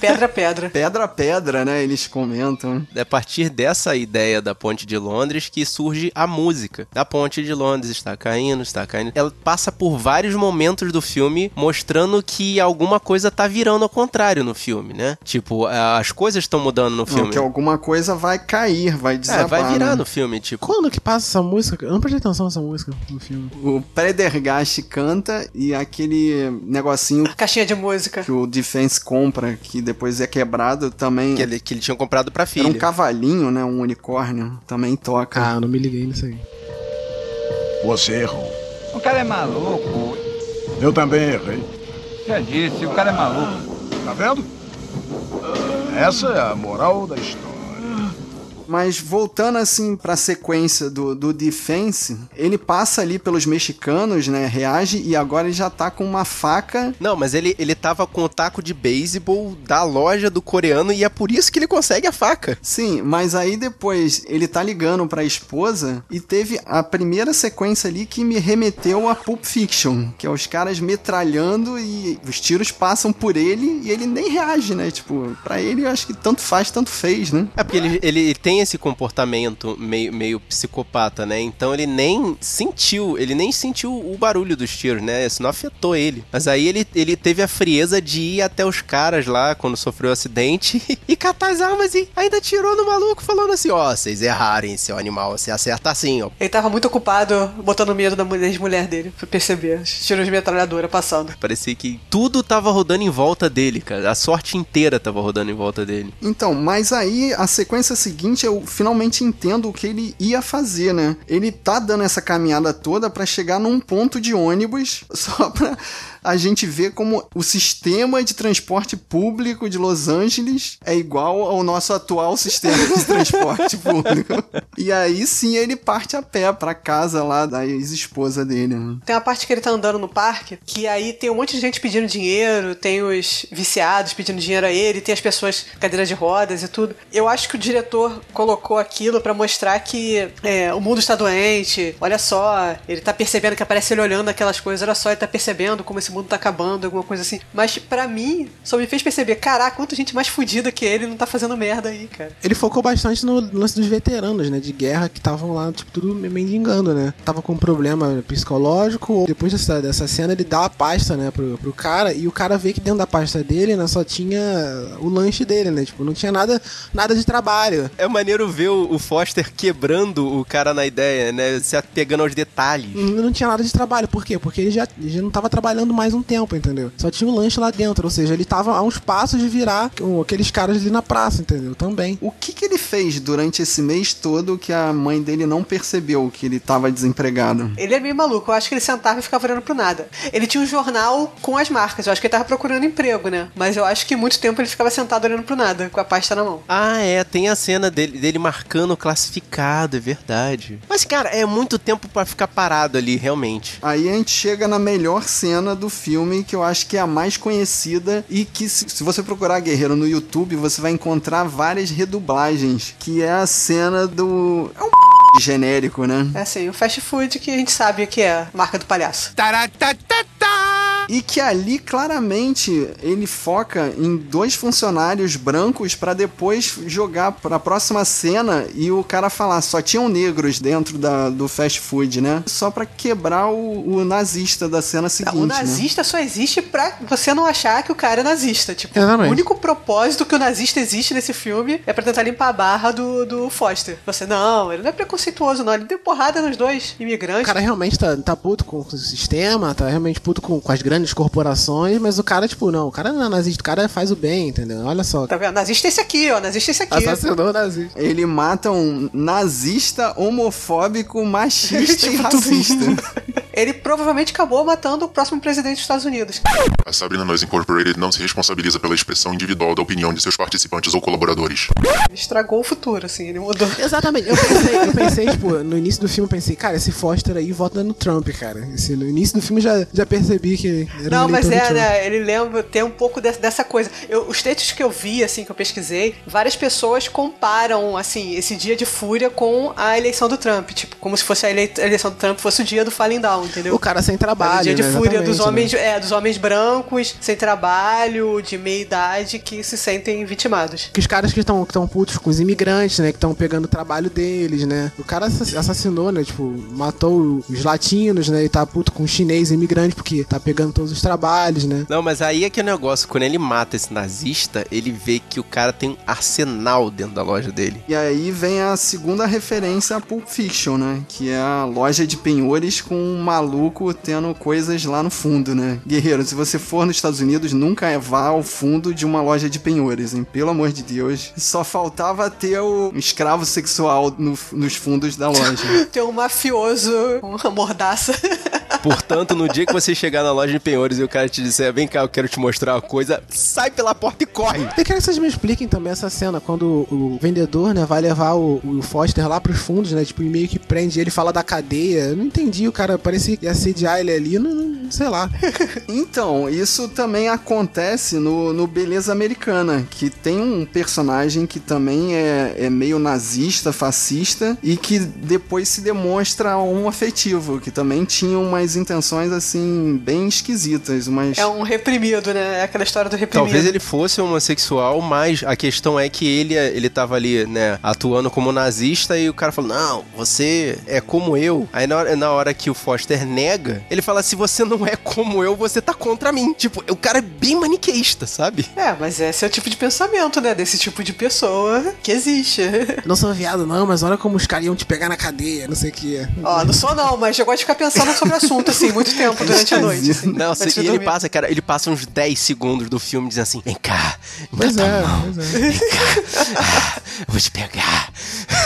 Speaker 4: Pedra a pedra.
Speaker 2: Pedra a pedra, né? Eles comentam.
Speaker 1: É a partir dessa ideia da ponte de Londres que surge a música. A ponte de Londres está caindo, está caindo. Ela passa por vários momentos do filme mostrando que alguma coisa tá virando ao contrário no filme, né? Tipo, a- as coisas estão mudando no
Speaker 2: Não,
Speaker 1: filme.
Speaker 2: que alguma coisa vai cair, vai
Speaker 1: É,
Speaker 2: desabar.
Speaker 1: vai virar
Speaker 2: né?
Speaker 1: no filme, tipo.
Speaker 5: Quando que passa essa música? Eu não prestei atenção nessa música no filme.
Speaker 2: O Predergast canta e aquele negocinho
Speaker 4: Caixinha de música.
Speaker 2: que o Defense compra, que depois é quebrado, também.
Speaker 1: Que ele, que ele tinha comprado pra
Speaker 2: Era
Speaker 1: filha.
Speaker 2: um cavalinho, né? Um unicórnio. Também toca.
Speaker 5: Ah, não me liguei nisso aí.
Speaker 7: Você errou.
Speaker 9: O cara é maluco.
Speaker 7: Eu também errei.
Speaker 9: Já disse, o cara é maluco.
Speaker 7: Tá vendo? Essa é a moral da história.
Speaker 2: Mas voltando assim pra sequência do, do Defense, ele passa ali pelos mexicanos, né? Reage e agora ele já tá com uma faca.
Speaker 1: Não, mas ele, ele tava com o taco de beisebol da loja do coreano e é por isso que ele consegue a faca.
Speaker 2: Sim, mas aí depois ele tá ligando pra esposa e teve a primeira sequência ali que me remeteu a Pulp Fiction, que é os caras metralhando e os tiros passam por ele e ele nem reage, né? Tipo, pra ele eu acho que tanto faz, tanto fez, né?
Speaker 1: É porque ele, ele tem esse comportamento meio, meio psicopata, né? Então ele nem sentiu, ele nem sentiu o barulho dos tiros, né? Isso não afetou ele. Mas aí ele, ele teve a frieza de ir até os caras lá quando sofreu o acidente e catar as armas e ainda tirou no maluco falando assim: ó, oh, vocês erraram, seu animal, você acerta assim, ó.
Speaker 4: Ele tava muito ocupado botando medo da mulher, mulher dele, pra perceber. Os tiros de metralhadora passando.
Speaker 1: Parecia que tudo tava rodando em volta dele, cara. A sorte inteira tava rodando em volta dele.
Speaker 2: Então, mas aí a sequência seguinte eu finalmente entendo o que ele ia fazer, né? Ele tá dando essa caminhada toda para chegar num ponto de ônibus só pra a gente vê como o sistema de transporte público de Los Angeles é igual ao nosso atual sistema de transporte público. E aí sim ele parte a pé pra casa lá da ex-esposa dele. Né?
Speaker 4: Tem a parte que ele tá andando no parque, que aí tem um monte de gente pedindo dinheiro, tem os viciados pedindo dinheiro a ele, tem as pessoas cadeiras de rodas e tudo. Eu acho que o diretor colocou aquilo para mostrar que é, o mundo está doente, olha só, ele tá percebendo que aparece ele olhando aquelas coisas, olha só, ele tá percebendo como esse mundo tá acabando, alguma coisa assim. Mas para mim, só me fez perceber, caraca, quanta gente mais fodida que ele não tá fazendo merda aí, cara.
Speaker 5: Ele focou bastante no lance dos veteranos, né, de guerra que estavam lá, tipo, tudo mendigando, né. Tava com um problema psicológico, depois dessa, dessa cena ele dá a pasta, né, pro, pro cara, e o cara vê que dentro da pasta dele, né, só tinha o lanche dele, né, tipo, não tinha nada, nada de trabalho.
Speaker 1: É maneiro ver o, o Foster quebrando o cara na ideia, né, se apegando aos detalhes.
Speaker 5: Não, não tinha nada de trabalho, por quê? Porque ele já, já não tava trabalhando mais um tempo, entendeu? Só tinha um lanche lá dentro, ou seja, ele tava a uns passos de virar aqueles caras ali na praça, entendeu? Também.
Speaker 2: O que que ele fez durante esse mês todo que a mãe dele não percebeu que ele tava desempregado?
Speaker 4: Ele é meio maluco, eu acho que ele sentava e ficava olhando pro nada. Ele tinha um jornal com as marcas, eu acho que ele tava procurando emprego, né? Mas eu acho que muito tempo ele ficava sentado olhando pro nada, com a pasta na mão.
Speaker 1: Ah, é, tem a cena dele, dele marcando o classificado, é verdade. Mas, cara, é muito tempo para ficar parado ali, realmente.
Speaker 2: Aí a gente chega na melhor cena do filme, que eu acho que é a mais conhecida e que se, se você procurar Guerreiro no YouTube, você vai encontrar várias redublagens, que é a cena do... É um genérico, né?
Speaker 4: É assim, o fast food que a gente sabe que é a marca do palhaço.
Speaker 2: E que ali claramente ele foca em dois funcionários brancos para depois jogar pra próxima cena e o cara falar só tinham negros dentro da, do fast food, né? Só para quebrar o, o, nazista da cena seguinte.
Speaker 4: o nazista
Speaker 2: né?
Speaker 4: só existe pra você não achar que o cara é nazista. Tipo, Exatamente. o único propósito que o nazista existe nesse filme é pra tentar limpar a barra do, do Foster. Você, não, ele não é preconceituoso, não. Ele deu porrada nos dois imigrantes.
Speaker 5: O cara realmente tá, tá puto com o sistema, tá realmente puto com, com as grandes grandes corporações, mas o cara, tipo, não, o cara não é nazista, o cara faz o bem, entendeu? Olha só.
Speaker 4: Tá vendo? Nazista é esse aqui, ó, nazista é esse aqui.
Speaker 5: Assassinou o nazista.
Speaker 2: Ele mata um nazista homofóbico, machista e racista.
Speaker 4: Ele provavelmente acabou matando o próximo presidente dos Estados Unidos.
Speaker 11: A Sabrina Noise Incorporated não se responsabiliza pela expressão individual da opinião de seus participantes ou colaboradores.
Speaker 4: Ele estragou o futuro, assim, ele mudou.
Speaker 5: Exatamente. Eu pensei, eu pensei, tipo, no início do filme eu pensei, cara, esse Foster aí vota no Trump, cara. Esse, no início do filme já, já percebi que
Speaker 4: era Não, mas é, né? Ele lembra, tem um pouco dessa, dessa coisa. Eu, os textos que eu vi, assim, que eu pesquisei, várias pessoas comparam, assim, esse dia de fúria com a eleição do Trump. Tipo, como se fosse a, eleição do Trump fosse o dia do falling down, entendeu?
Speaker 5: O cara sem trabalho.
Speaker 4: o dia de
Speaker 5: né?
Speaker 4: fúria dos homens, né? é, dos homens brancos, sem trabalho, de meia idade, que se sentem vitimados.
Speaker 5: Que os caras que estão tão putos com os imigrantes, né? Que estão pegando o trabalho deles, né? O cara assassinou, né? Tipo, matou os latinos, né? E tá puto com os chinês imigrante porque tá pegando todos os trabalhos, né?
Speaker 1: Não, mas aí é que o negócio, quando ele mata esse nazista, ele vê que o cara tem um arsenal dentro da loja dele.
Speaker 2: E aí vem a segunda referência a Pulp Fiction, né? Que é a loja de penhores com um maluco tendo coisas lá no fundo, né? Guerreiro, se você for nos Estados Unidos, nunca vá ao fundo de uma loja de penhores, hein? Pelo amor de Deus. Só faltava ter o escravo sexual no, nos fundos da loja.
Speaker 4: ter um mafioso uma mordaça.
Speaker 1: Portanto, no dia que você chegar na loja de penhores e o cara te disser, vem cá, eu quero te mostrar uma coisa, sai pela porta e corre.
Speaker 5: Eu quero que vocês me expliquem também essa cena, quando o vendedor, né, vai levar o, o Foster lá pros fundos, né, tipo, e meio que prende ele, fala da cadeia. Eu não entendi, o cara parecia que ia assediar ele ali, não, não sei lá.
Speaker 2: Então, isso também acontece no, no Beleza Americana, que tem um personagem que também é, é meio nazista, fascista, e que depois se demonstra um afetivo, que também tinha umas intenções, assim, bem esquisitas, mas...
Speaker 4: É um reprimido, né? É aquela história do reprimido.
Speaker 1: Talvez ele fosse homossexual, mas a questão é que ele, ele tava ali, né, atuando como nazista e o cara falou, não, você é como eu. Aí na hora, na hora que o Foster nega, ele fala, se você não é como eu, você tá contra mim. Tipo, o cara é bem maniqueísta, sabe?
Speaker 4: É, mas esse é o tipo de pensamento, né? Desse tipo de pessoa que existe.
Speaker 5: Não sou viado, não, mas olha como os caras iam te pegar na cadeia, não sei o que.
Speaker 4: Ó, não sou não, mas eu gosto de ficar pensando sobre o assunto, assim, muito tempo durante a noite. Assim,
Speaker 1: Não,
Speaker 4: de
Speaker 1: e ele passa, cara, ele passa uns 10 segundos do filme dizendo assim: vem cá, me
Speaker 5: Pois
Speaker 1: dá
Speaker 5: é,
Speaker 1: mão,
Speaker 5: pois é.
Speaker 1: vem cá, ah, eu vou te pegar.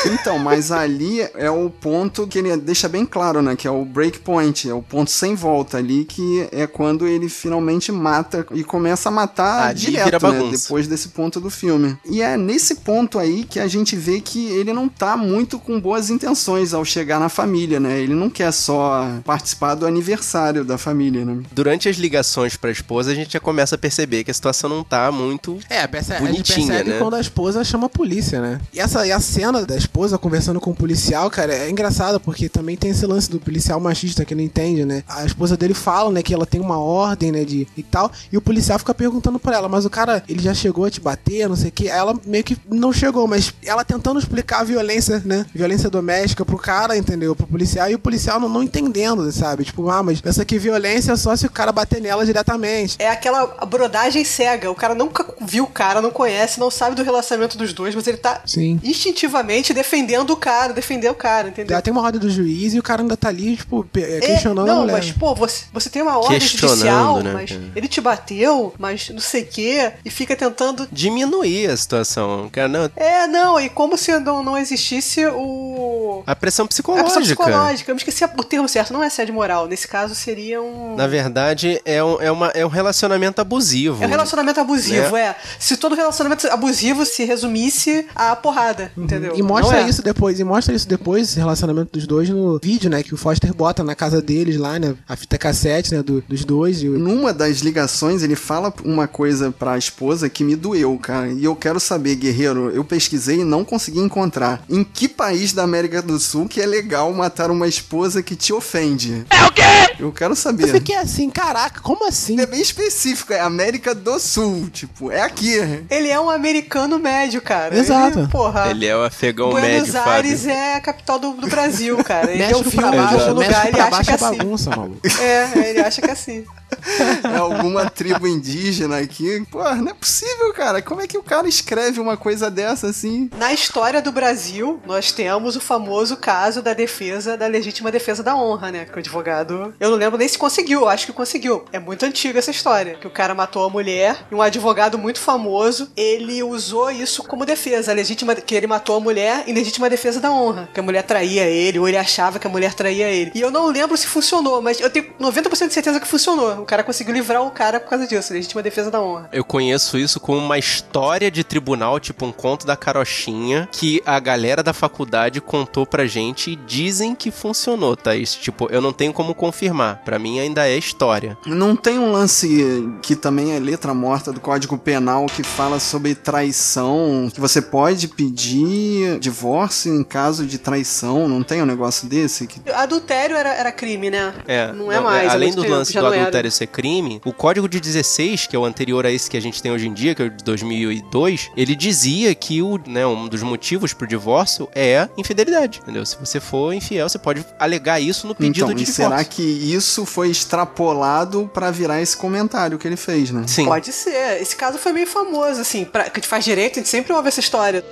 Speaker 2: Então, mas ali é o ponto que ele deixa bem claro, né? Que é o breakpoint, é o ponto sem volta ali, que é quando ele finalmente mata e começa a matar
Speaker 1: Ali
Speaker 2: direto, né? Depois desse ponto do filme. E é nesse ponto aí que a gente vê que ele não tá muito com boas intenções ao chegar na família, né? Ele não quer só participar do aniversário da família, né?
Speaker 1: Durante as ligações pra esposa, a gente já começa a perceber que a situação não tá muito
Speaker 5: É, perce- a gente
Speaker 1: bonitinha,
Speaker 5: percebe
Speaker 1: né?
Speaker 5: quando a esposa chama a polícia, né? E, essa, e a cena da esposa conversando com o policial, cara, é engraçada, porque também tem esse lance do policial machista que não entende, né? A esposa dele fala, né, que ela tem uma ordem, né, de e tal, e o policial fica perguntando pra ela, mas o cara, ele já chegou a te bater, não sei o que. Ela meio que não chegou, mas ela tentando explicar a violência, né? Violência doméstica pro cara, entendeu? Pro policial, e o policial não, não entendendo, sabe? Tipo, ah, mas pensa que violência é só se o cara bater nela diretamente.
Speaker 4: É aquela brodagem cega. O cara nunca viu o cara, não conhece, não sabe do relacionamento dos dois, mas ele tá
Speaker 5: Sim.
Speaker 4: instintivamente defendendo o cara, defender o cara, entendeu?
Speaker 5: Já tem uma roda do juiz e o cara ainda tá ali, tipo,
Speaker 4: É,
Speaker 5: questionando a
Speaker 4: não,
Speaker 5: mulher.
Speaker 4: mas, pô, você, você tem uma ordem judicial,
Speaker 1: né,
Speaker 4: mas
Speaker 1: cara?
Speaker 4: ele te bateu, mas não sei o quê, e fica tentando.
Speaker 1: diminuir a situação. Cara, não,
Speaker 4: É, não, e como se não, não existisse o.
Speaker 1: a pressão
Speaker 4: A
Speaker 1: psicológica.
Speaker 4: questão psicológica. Eu me esqueci o termo certo, não é assédio moral. Nesse caso seria um.
Speaker 1: Na verdade, é um, é, uma, é um relacionamento abusivo.
Speaker 4: É um relacionamento abusivo, é. Se todo relacionamento abusivo se resumisse a porrada, entendeu?
Speaker 5: E mostra
Speaker 4: Não é?
Speaker 5: isso depois, e mostra isso depois, esse relacionamento dos dois no vídeo, né? Que o Foster bota na casa deles lá, né? A fita cassete, né? do- dos dois. E
Speaker 2: Numa das ligações, ele fala uma coisa pra esposa que me doeu, cara. E eu quero saber, guerreiro, eu pesquisei e não consegui encontrar. Em que país da América do Sul que é legal matar uma esposa que te ofende? É o quê? Eu quero
Speaker 5: Eu
Speaker 2: saber.
Speaker 5: fiquei assim, caraca, como assim?
Speaker 2: É bem específico, é América do Sul, tipo, é aqui.
Speaker 4: Ele é um americano médio, cara.
Speaker 5: Exato.
Speaker 4: Ele, porra.
Speaker 1: Ele é o afegão
Speaker 4: Buenos
Speaker 1: médio,
Speaker 4: Aires
Speaker 1: Fábio.
Speaker 4: é a capital do, do Brasil, cara. Ele deu
Speaker 5: o
Speaker 4: pra baixo
Speaker 5: exato.
Speaker 4: lugar, ele acha que é
Speaker 5: é
Speaker 4: assim.
Speaker 5: maluco.
Speaker 4: É, ele acha que é assim.
Speaker 2: É alguma tribo indígena aqui. Pô, não é possível, cara. Como é que o cara escreve uma coisa dessa assim?
Speaker 4: Na história do Brasil, nós temos o famoso caso da defesa, da legítima defesa da honra, né? Que o advogado. Eu não lembro nem se conseguiu, acho que conseguiu. É muito antiga essa história. Que o cara matou a mulher e um advogado muito famoso, ele usou isso como defesa. Legítima. Que ele matou a mulher em legítima defesa da honra. Que a mulher traía ele, ou ele achava que a mulher traía ele. E eu não lembro se funcionou, mas eu tenho 90% de certeza que funcionou. O cara conseguiu livrar o cara por causa disso. Legítima defesa da honra.
Speaker 1: Eu conheço isso como uma história de tribunal, tipo um conto da carochinha, que a galera da faculdade contou pra gente e dizem que funcionou, tá? Isso, tipo, eu não tenho como confirmar. Pra mim ainda é história.
Speaker 2: Não tem um lance que também é letra morta do Código Penal que fala sobre traição, que você pode pedir divórcio em caso de traição, não tem um negócio desse? Que...
Speaker 4: Adultério era, era crime, né?
Speaker 1: É,
Speaker 4: Não é mais, há
Speaker 1: Além do lance do
Speaker 4: era.
Speaker 1: adultério ser crime, o código de 16, que é o anterior a esse que a gente tem hoje em dia, que é o de 2002, ele dizia que o, né, um dos motivos pro divórcio é infidelidade, entendeu? Se você for infiel, você pode alegar isso no pedido
Speaker 2: então,
Speaker 1: de
Speaker 2: e
Speaker 1: divórcio.
Speaker 2: será que isso foi extrapolado pra virar esse comentário que ele fez, né?
Speaker 1: Sim.
Speaker 4: Pode ser. Esse caso foi meio famoso, assim. Pra, que te faz direito, a gente sempre ouve essa história.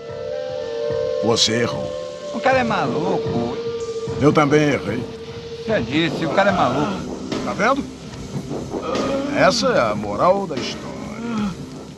Speaker 7: Você errou.
Speaker 9: O cara é maluco.
Speaker 7: Eu também errei.
Speaker 9: Já disse, o cara é maluco.
Speaker 7: Tá vendo? Essa é a moral da história.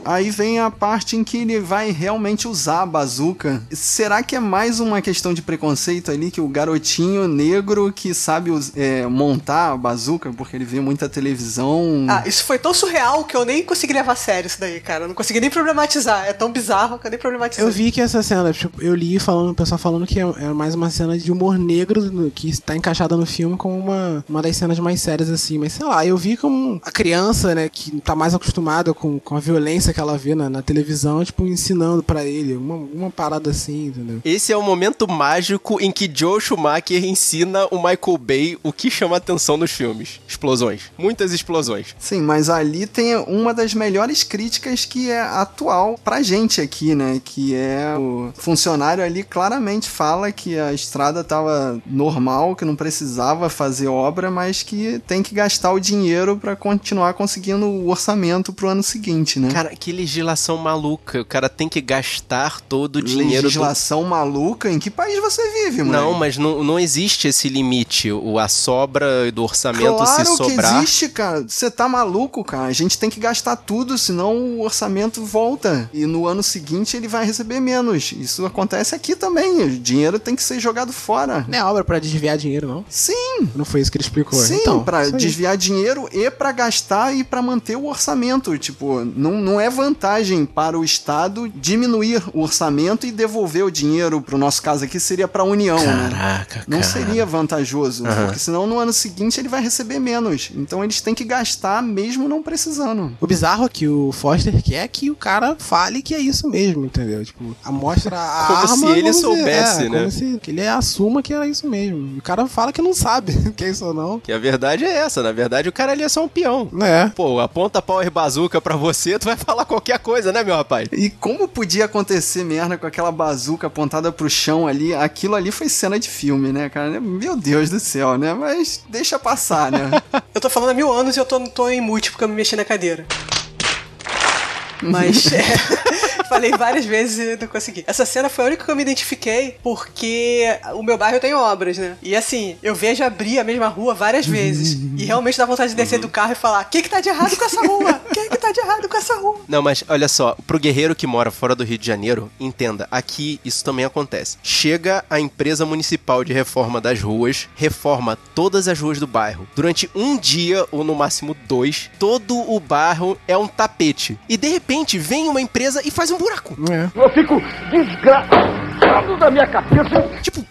Speaker 2: Aí vem a parte em que ele vai realmente usar a bazuca. Será que é mais uma questão de preconceito ali que o garotinho negro que sabe é, montar a bazuca porque ele vê muita televisão?
Speaker 4: Ah, isso foi tão surreal que eu nem consegui levar a sério isso daí, cara. Eu não consegui nem problematizar. É tão bizarro que eu nem problematizei.
Speaker 5: Eu vi que essa cena, tipo, eu li falando, o pessoal falando que é, é mais uma cena de humor negro que está encaixada no filme como uma, uma das cenas mais sérias, assim. Mas sei lá, eu vi como a criança, né, que tá mais acostumada com, com a violência que ela vê na, na televisão, tipo, ensinando para ele uma, uma parada assim, entendeu?
Speaker 1: Esse é o momento mágico em que Joe Schumacher ensina o Michael Bay o que chama atenção nos filmes: explosões. Muitas explosões.
Speaker 2: Sim, mas ali tem uma das melhores críticas que é atual pra gente aqui, né? Que é o funcionário ali claramente fala que a estrada tava normal, que não precisava fazer obra, mas que tem que gastar o dinheiro para continuar conseguindo o orçamento pro ano seguinte, né?
Speaker 1: Cara, que legislação maluca. O cara tem que gastar todo o dinheiro.
Speaker 2: Legislação do... maluca? Em que país você vive, mano?
Speaker 1: Não, mas não, não existe esse limite. O, a sobra do orçamento
Speaker 2: claro
Speaker 1: se sobrar.
Speaker 2: Que existe, cara. Você tá maluco, cara. A gente tem que gastar tudo, senão o orçamento volta. E no ano seguinte ele vai receber menos. Isso acontece aqui também. O dinheiro tem que ser jogado fora.
Speaker 5: Não é obra para desviar dinheiro, não?
Speaker 2: Sim.
Speaker 5: Não foi isso que ele explicou.
Speaker 2: Sim,
Speaker 5: então,
Speaker 2: para desviar dinheiro e para gastar e para manter o orçamento. Tipo, não, não é vantagem para o Estado diminuir o orçamento e devolver o dinheiro, pro nosso caso aqui, seria pra União.
Speaker 1: Né? Caraca,
Speaker 2: né? Não
Speaker 1: cara.
Speaker 2: seria vantajoso, uhum. porque senão no ano seguinte ele vai receber menos. Então eles têm que gastar mesmo não precisando.
Speaker 5: O bizarro é que o Foster quer que o cara fale que é isso mesmo, entendeu? Tipo, mostra a
Speaker 1: como
Speaker 5: arma...
Speaker 1: Se ele soubesse,
Speaker 5: é,
Speaker 1: né?
Speaker 5: Como se que ele assuma que é isso mesmo. O cara fala que não sabe que é isso ou não.
Speaker 1: Que a verdade é essa. Na verdade, o cara ali é só um peão.
Speaker 5: É.
Speaker 1: Pô, aponta power bazuca pra você, tu vai falar qualquer coisa, né, meu rapaz?
Speaker 2: E como podia acontecer merda com aquela bazuca apontada pro chão ali? Aquilo ali foi cena de filme, né, cara? Meu Deus do céu, né? Mas deixa passar, né?
Speaker 4: eu tô falando há mil anos e eu tô, tô em mute porque eu me mexi na cadeira. Mas é, falei várias vezes e não consegui. Essa cena foi a única que eu me identifiquei porque o meu bairro tem obras, né? E assim, eu vejo abrir a mesma rua várias vezes. e realmente dá vontade de descer do carro e falar: o que, que tá de errado com essa rua? O que, que tá de errado com essa rua?
Speaker 1: Não, mas olha só, pro guerreiro que mora fora do Rio de Janeiro, entenda, aqui isso também acontece. Chega a empresa municipal de reforma das ruas, reforma todas as ruas do bairro. Durante um dia, ou no máximo dois, todo o bairro é um tapete. E de repente, repente vem uma empresa e faz um buraco.
Speaker 5: É.
Speaker 12: Eu fico desgraçado da minha cabeça.
Speaker 1: Tipo,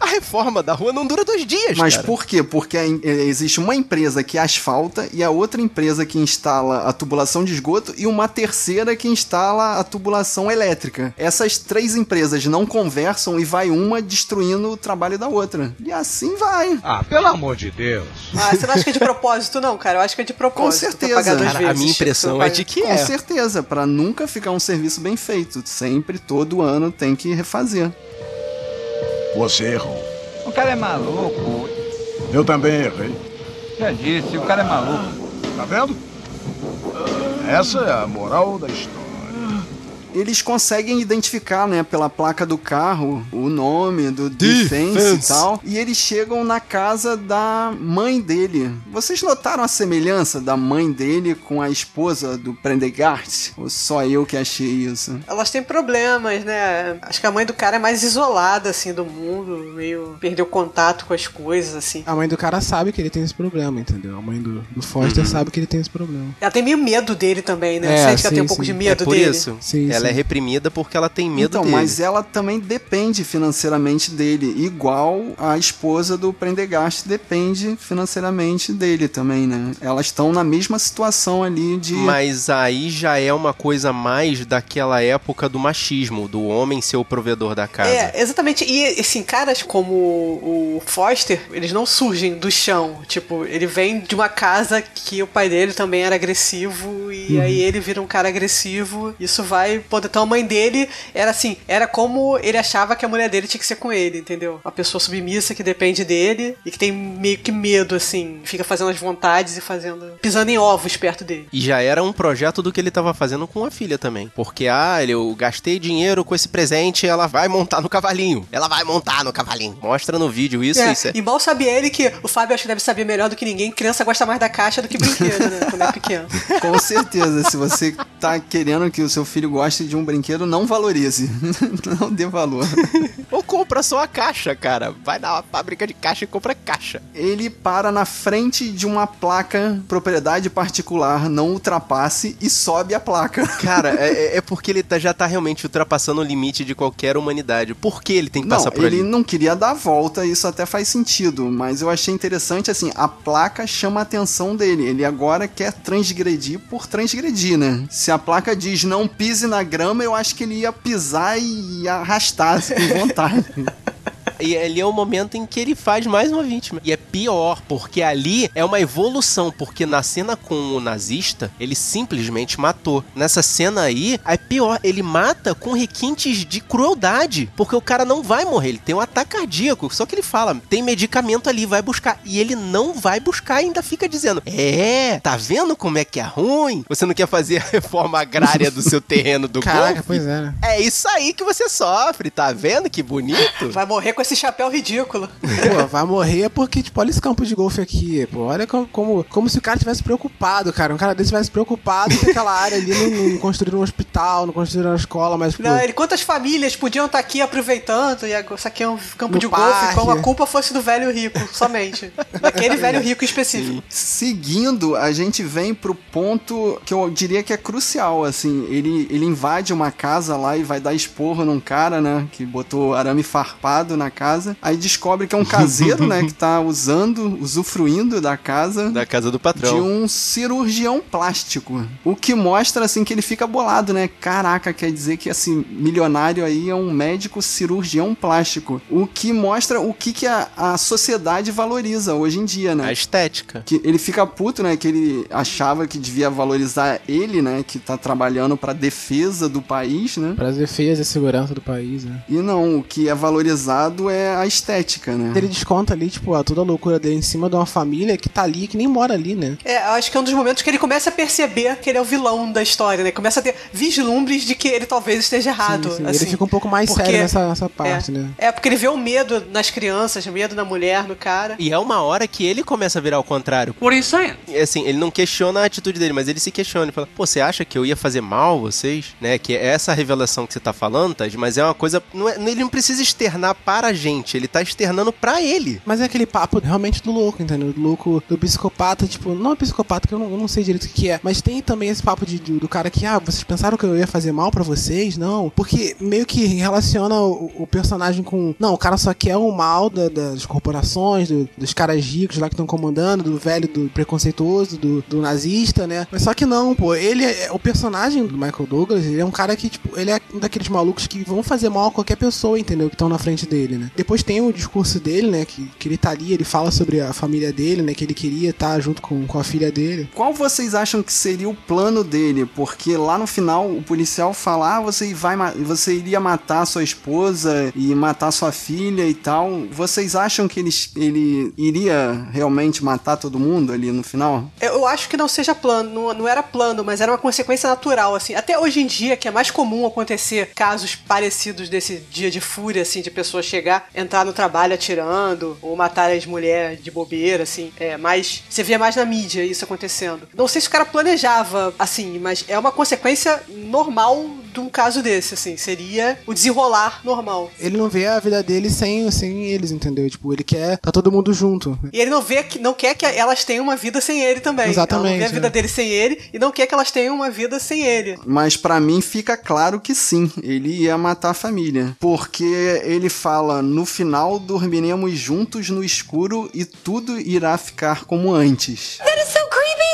Speaker 1: a reforma da rua não dura dois dias.
Speaker 2: Mas
Speaker 1: cara.
Speaker 2: por quê? Porque existe uma empresa que asfalta e a outra empresa que instala a tubulação de esgoto e uma terceira que instala a tubulação elétrica. Essas três empresas não conversam e vai uma destruindo o trabalho da outra. E assim vai.
Speaker 12: Ah, pelo amor de Deus.
Speaker 4: Ah, você não acha que é de propósito, não, cara? Eu acho que é de propósito.
Speaker 2: Com certeza.
Speaker 1: Cara, a minha impressão é de que
Speaker 2: Com
Speaker 1: é.
Speaker 2: Com certeza, para nunca ficar um serviço bem feito. Sempre, todo ano, tem que refazer.
Speaker 7: Você errou.
Speaker 9: O cara é maluco.
Speaker 7: Eu também errei.
Speaker 9: Já disse, o cara é maluco.
Speaker 7: Tá vendo? Essa é a moral da história
Speaker 2: eles conseguem identificar, né, pela placa do carro, o nome do Defense, Defense, e tal. E eles chegam na casa da mãe dele. Vocês notaram a semelhança da mãe dele com a esposa do Prendergast? Ou só eu que achei isso?
Speaker 4: Elas têm problemas, né? Acho que a mãe do cara é mais isolada, assim, do mundo, meio perdeu contato com as coisas, assim.
Speaker 5: A mãe do cara sabe que ele tem esse problema, entendeu? A mãe do, do Foster uhum. sabe que ele tem esse problema.
Speaker 4: Ela tem meio medo dele também, né? É, Sente que ela tem um sim. pouco de medo
Speaker 1: é por
Speaker 4: dele.
Speaker 1: Isso.
Speaker 5: Sim,
Speaker 1: ela ela é reprimida porque ela tem medo
Speaker 2: então,
Speaker 1: dele.
Speaker 2: mas ela também depende financeiramente dele, igual a esposa do Prendergast depende financeiramente dele também, né? Elas estão na mesma situação ali de
Speaker 1: Mas aí já é uma coisa mais daquela época do machismo, do homem ser o provedor da casa.
Speaker 4: É, exatamente. E assim, caras como o Foster, eles não surgem do chão, tipo, ele vem de uma casa que o pai dele também era agressivo e uhum. aí ele vira um cara agressivo. Isso vai Então a mãe dele era assim, era como ele achava que a mulher dele tinha que ser com ele, entendeu? Uma pessoa submissa que depende dele e que tem meio que medo, assim, fica fazendo as vontades e fazendo. pisando em ovos perto dele.
Speaker 1: E já era um projeto do que ele tava fazendo com a filha também. Porque, ah, ele, eu gastei dinheiro com esse presente, ela vai montar no cavalinho. Ela vai montar no cavalinho. Mostra no vídeo isso,
Speaker 4: É,
Speaker 1: isso é.
Speaker 4: E mal sabe ele que o Fábio acho que deve saber melhor do que ninguém. Criança gosta mais da caixa do que brinquedo, né? Quando é pequeno.
Speaker 2: Com certeza, se você tá querendo que o seu filho goste de um brinquedo, não valorize. Não dê valor.
Speaker 1: Ou compra só a caixa, cara. Vai na fábrica de caixa e compra caixa.
Speaker 2: Ele para na frente de uma placa propriedade particular, não ultrapasse e sobe a placa.
Speaker 1: Cara, é, é porque ele tá- já tá realmente ultrapassando o limite de qualquer humanidade. Por que ele tem que
Speaker 2: Não,
Speaker 1: passar por
Speaker 2: ele
Speaker 1: ali?
Speaker 2: não queria dar a volta, isso até faz sentido, mas eu achei interessante assim, a placa chama a atenção dele. Ele agora quer transgredir por transgredir, né? Se a placa diz não pise na grama, eu acho que ele ia pisar e arrastar com vontade.
Speaker 1: E ali é o momento em que ele faz mais uma vítima. E é pior, porque ali é uma evolução, porque na cena com o nazista, ele simplesmente matou. Nessa cena aí, é pior, ele mata com requintes de crueldade, porque o cara não vai morrer, ele tem um ataque cardíaco. Só que ele fala, tem medicamento ali, vai buscar. E ele não vai buscar e ainda fica dizendo: É, tá vendo como é que é ruim? Você não quer fazer a reforma agrária do seu terreno do
Speaker 5: Caraca,
Speaker 1: golfe?
Speaker 5: pois é. né?
Speaker 1: É isso aí que você sofre, tá vendo que bonito?
Speaker 4: Vai morrer com esse chapéu ridículo.
Speaker 5: Pô, vai morrer porque, tipo, olha esse campo de golfe aqui, pô. Olha como, como, como se o cara tivesse preocupado, cara. Um cara desse tivesse preocupado que aquela área ali não, não construíram um hospital, não construíram uma escola, mas, pô,
Speaker 4: Não, ele, quantas famílias podiam estar aqui aproveitando e agora- isso aqui é um campo de golfe,
Speaker 5: parque.
Speaker 4: como a culpa fosse do velho rico, somente. Daquele velho rico específico.
Speaker 2: Seguindo, a gente vem pro ponto que eu diria que é crucial, assim, ele, ele invade uma casa lá e vai dar esporro num cara, né, que botou arame farpado na casa, aí descobre que é um caseiro, né, que tá usando, usufruindo da casa
Speaker 1: Da casa do patrão.
Speaker 2: de um cirurgião plástico. O que mostra, assim, que ele fica bolado, né? Caraca, quer dizer que esse milionário aí é um médico cirurgião plástico. O que mostra o que, que a, a sociedade valoriza hoje em dia, né?
Speaker 1: A estética.
Speaker 2: Que ele fica puto, né? Que ele achava que devia valorizar ele, né? Que tá trabalhando pra defesa do país, né?
Speaker 5: pra defesa e segurança do país, né?
Speaker 2: E não, o que é valorizado é a estética, né?
Speaker 5: Ele desconta ali, tipo, a toda a loucura dele em cima de uma família que tá ali, que nem mora ali, né?
Speaker 4: É, eu acho que é um dos momentos que ele começa a perceber que ele é o vilão da história, né? Começa a ter vislumbres de que ele talvez esteja errado.
Speaker 5: Sim, sim.
Speaker 4: assim.
Speaker 5: ele fica um pouco mais
Speaker 4: Porque-
Speaker 5: sério nessa, nessa parte,
Speaker 4: é.
Speaker 5: né?
Speaker 4: É, porque ele vê o medo nas crianças, medo na mulher, no cara.
Speaker 1: E é uma hora que ele começa a virar ao contrário.
Speaker 8: You saying?
Speaker 1: E, Assim, ele não questiona a atitude dele, mas ele se questiona. Ele fala, pô, você acha que eu ia fazer mal a vocês? Né? Que é essa revelação que você tá falando, Taj, mas é uma coisa... Não é- ele não precisa externar para a gente, ele tá externando pra ele.
Speaker 5: Mas é aquele papo realmente do louco, entendeu? Do louco, do psicopata, tipo, não é psicopata, que eu não, eu não sei direito o que é, mas tem também esse papo de, do, do cara que, ah, vocês pensaram que eu ia fazer mal pra vocês? Não. Porque meio que relaciona o, o personagem com, não, o cara só quer o mal da- das corporações, do- dos caras ricos lá que estão comandando, do velho, do preconceituoso, do, do nazista, né? Mas só que não, pô, ele é, o personagem do Michael Douglas, ele é um cara que, tipo, ele é um daqueles malucos que vão fazer mal a qualquer pessoa, entendeu? Que estão na frente dele, né? Depois tem o discurso dele, né? Que, que ele tá ali, ele fala sobre a família dele, né? Que ele queria estar junto com, com a filha dele.
Speaker 2: Qual vocês acham que seria o plano dele? Porque lá no final o policial fala: ah, você, vai, você iria matar sua esposa e matar sua filha e tal. Vocês acham que ele, ele iria realmente matar todo mundo ali no final?
Speaker 4: Eu acho que não seja plano, não, não era plano, mas era uma consequência natural, assim. Até hoje em dia, que é mais comum acontecer casos parecidos desse dia de fúria, assim, de pessoa chegar, entrar no trabalho atirando, ou matar as mulheres de bobeira, assim. É, mas você vê mais na mídia isso acontecendo. Não sei se o cara planejava, assim, mas é uma consequência normal de um caso desse, assim. Seria o desenrolar normal.
Speaker 5: Ele não vê a vida dele sem, sem eles, entendeu? Tipo, ele quer tá todo mundo junto.
Speaker 4: E ele não vê que não quer que elas tenham uma vida sem ele também.
Speaker 5: Exatamente,
Speaker 4: Ela não vê a vida
Speaker 5: é.
Speaker 4: dele sem ele e não quer que elas tenham uma vida sem ele.
Speaker 2: Mas pra mim fica claro que sim, ele ia matar a família. Porque ele fala: no final dormiremos juntos no escuro e tudo irá ficar como antes.
Speaker 6: That is so creepy!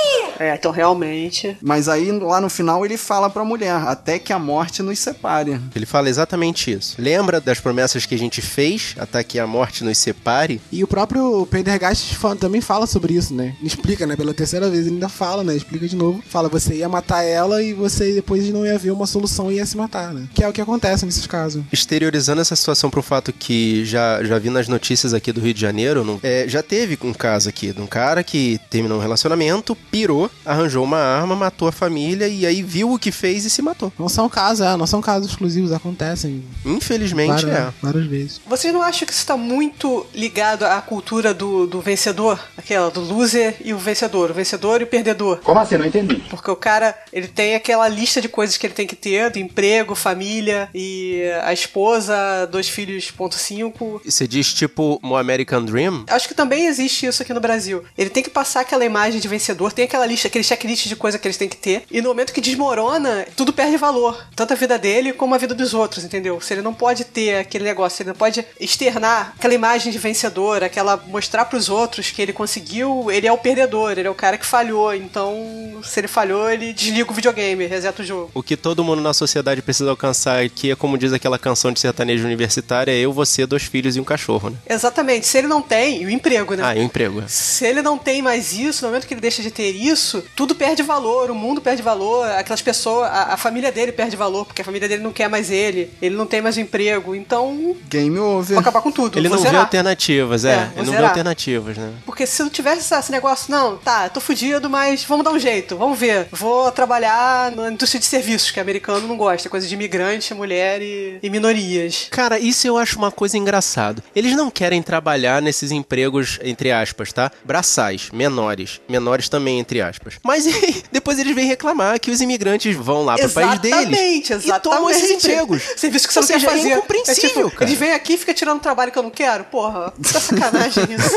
Speaker 4: É, então realmente.
Speaker 2: Mas aí lá no final ele fala pra mulher, até que a morte nos separe.
Speaker 1: Ele fala exatamente isso. Lembra das promessas que a gente fez, até que a morte nos separe?
Speaker 5: E o próprio Pendergast também fala sobre isso, né? Ele explica, né? Pela terceira vez ele ainda fala, né? Explica de novo. Fala, você ia matar ela e você depois não ia ver uma solução e ia se matar, né? Que é o que acontece nesses casos.
Speaker 1: Exteriorizando essa situação pro fato que já, já vi nas notícias aqui do Rio de Janeiro, não- é, já teve um caso aqui de um cara que terminou um relacionamento, pirou, arranjou uma arma, matou a família e aí viu o que fez e se matou.
Speaker 5: Não são casos, é, não são casos exclusivos, acontecem
Speaker 1: Infelizmente
Speaker 5: várias,
Speaker 1: é.
Speaker 5: várias vezes.
Speaker 4: Vocês não acham que isso tá muito ligado à cultura do, do vencedor? Aquela do loser e o vencedor, o vencedor e o perdedor.
Speaker 12: Como assim? Não entendi.
Speaker 4: Porque o cara, ele tem aquela lista de coisas que ele tem que ter, do emprego, família e a esposa, dois filhos, ponto cinco.
Speaker 1: Você diz tipo um American Dream?
Speaker 4: Acho que também existe isso aqui no Brasil. Ele tem que passar aquela imagem de vencedor, tem aquela lista, aquele checklist de coisa que eles têm que ter. E no momento que desmorona, tudo perde valor. Tanto a vida dele como a vida dos outros, entendeu? Se ele não pode ter aquele negócio, ele não pode externar aquela imagem de vencedor, aquela mostrar pros outros que ele conseguiu, ele é o perdedor, ele é o cara que falhou. Então, se ele falhou, ele desliga o videogame, reseta o jogo.
Speaker 1: O que todo mundo na sociedade precisa alcançar, que é como diz aquela canção de sertanejo universitário, é eu, você, dois filhos e um cachorro, né?
Speaker 4: Exatamente. Se ele não tem, e o emprego, né?
Speaker 1: Ah, e um emprego.
Speaker 4: Se ele não tem mais isso, no momento que ele deixa de ter isso, tudo perde valor, o mundo perde valor, aquelas pessoas, a, a família dele perde valor, porque a família dele não quer mais ele, ele não tem mais o emprego, então
Speaker 2: Game over.
Speaker 4: vou acabar com tudo.
Speaker 1: Ele não vê alternativas, é.
Speaker 4: É,
Speaker 1: ele não vê
Speaker 4: zerar.
Speaker 1: alternativas, né?
Speaker 4: Porque se não tivesse esse negócio, não, tá, tô fudido, mas vamos dar um jeito, vamos ver. Vou trabalhar na indústria de serviços, que americano não gosta, coisa de imigrante, mulher e, e minorias.
Speaker 1: Cara, isso eu acho uma coisa engraçada. Eles não querem trabalhar nesses empregos, entre aspas, tá? Braçais, menores. Menores também, entre aspas. Mas depois eles vêm reclamar que os imigrantes vão lá pro país deles.
Speaker 4: Exatamente, exatamente.
Speaker 1: E tomam esses empregos.
Speaker 4: Serviço que você
Speaker 1: Ou
Speaker 4: não
Speaker 1: seja,
Speaker 4: quer fazer.
Speaker 1: É incompreensível,
Speaker 4: tipo,
Speaker 1: cara.
Speaker 4: Eles vêm aqui e ficam tirando trabalho que eu não quero. Porra, tá sacanagem isso.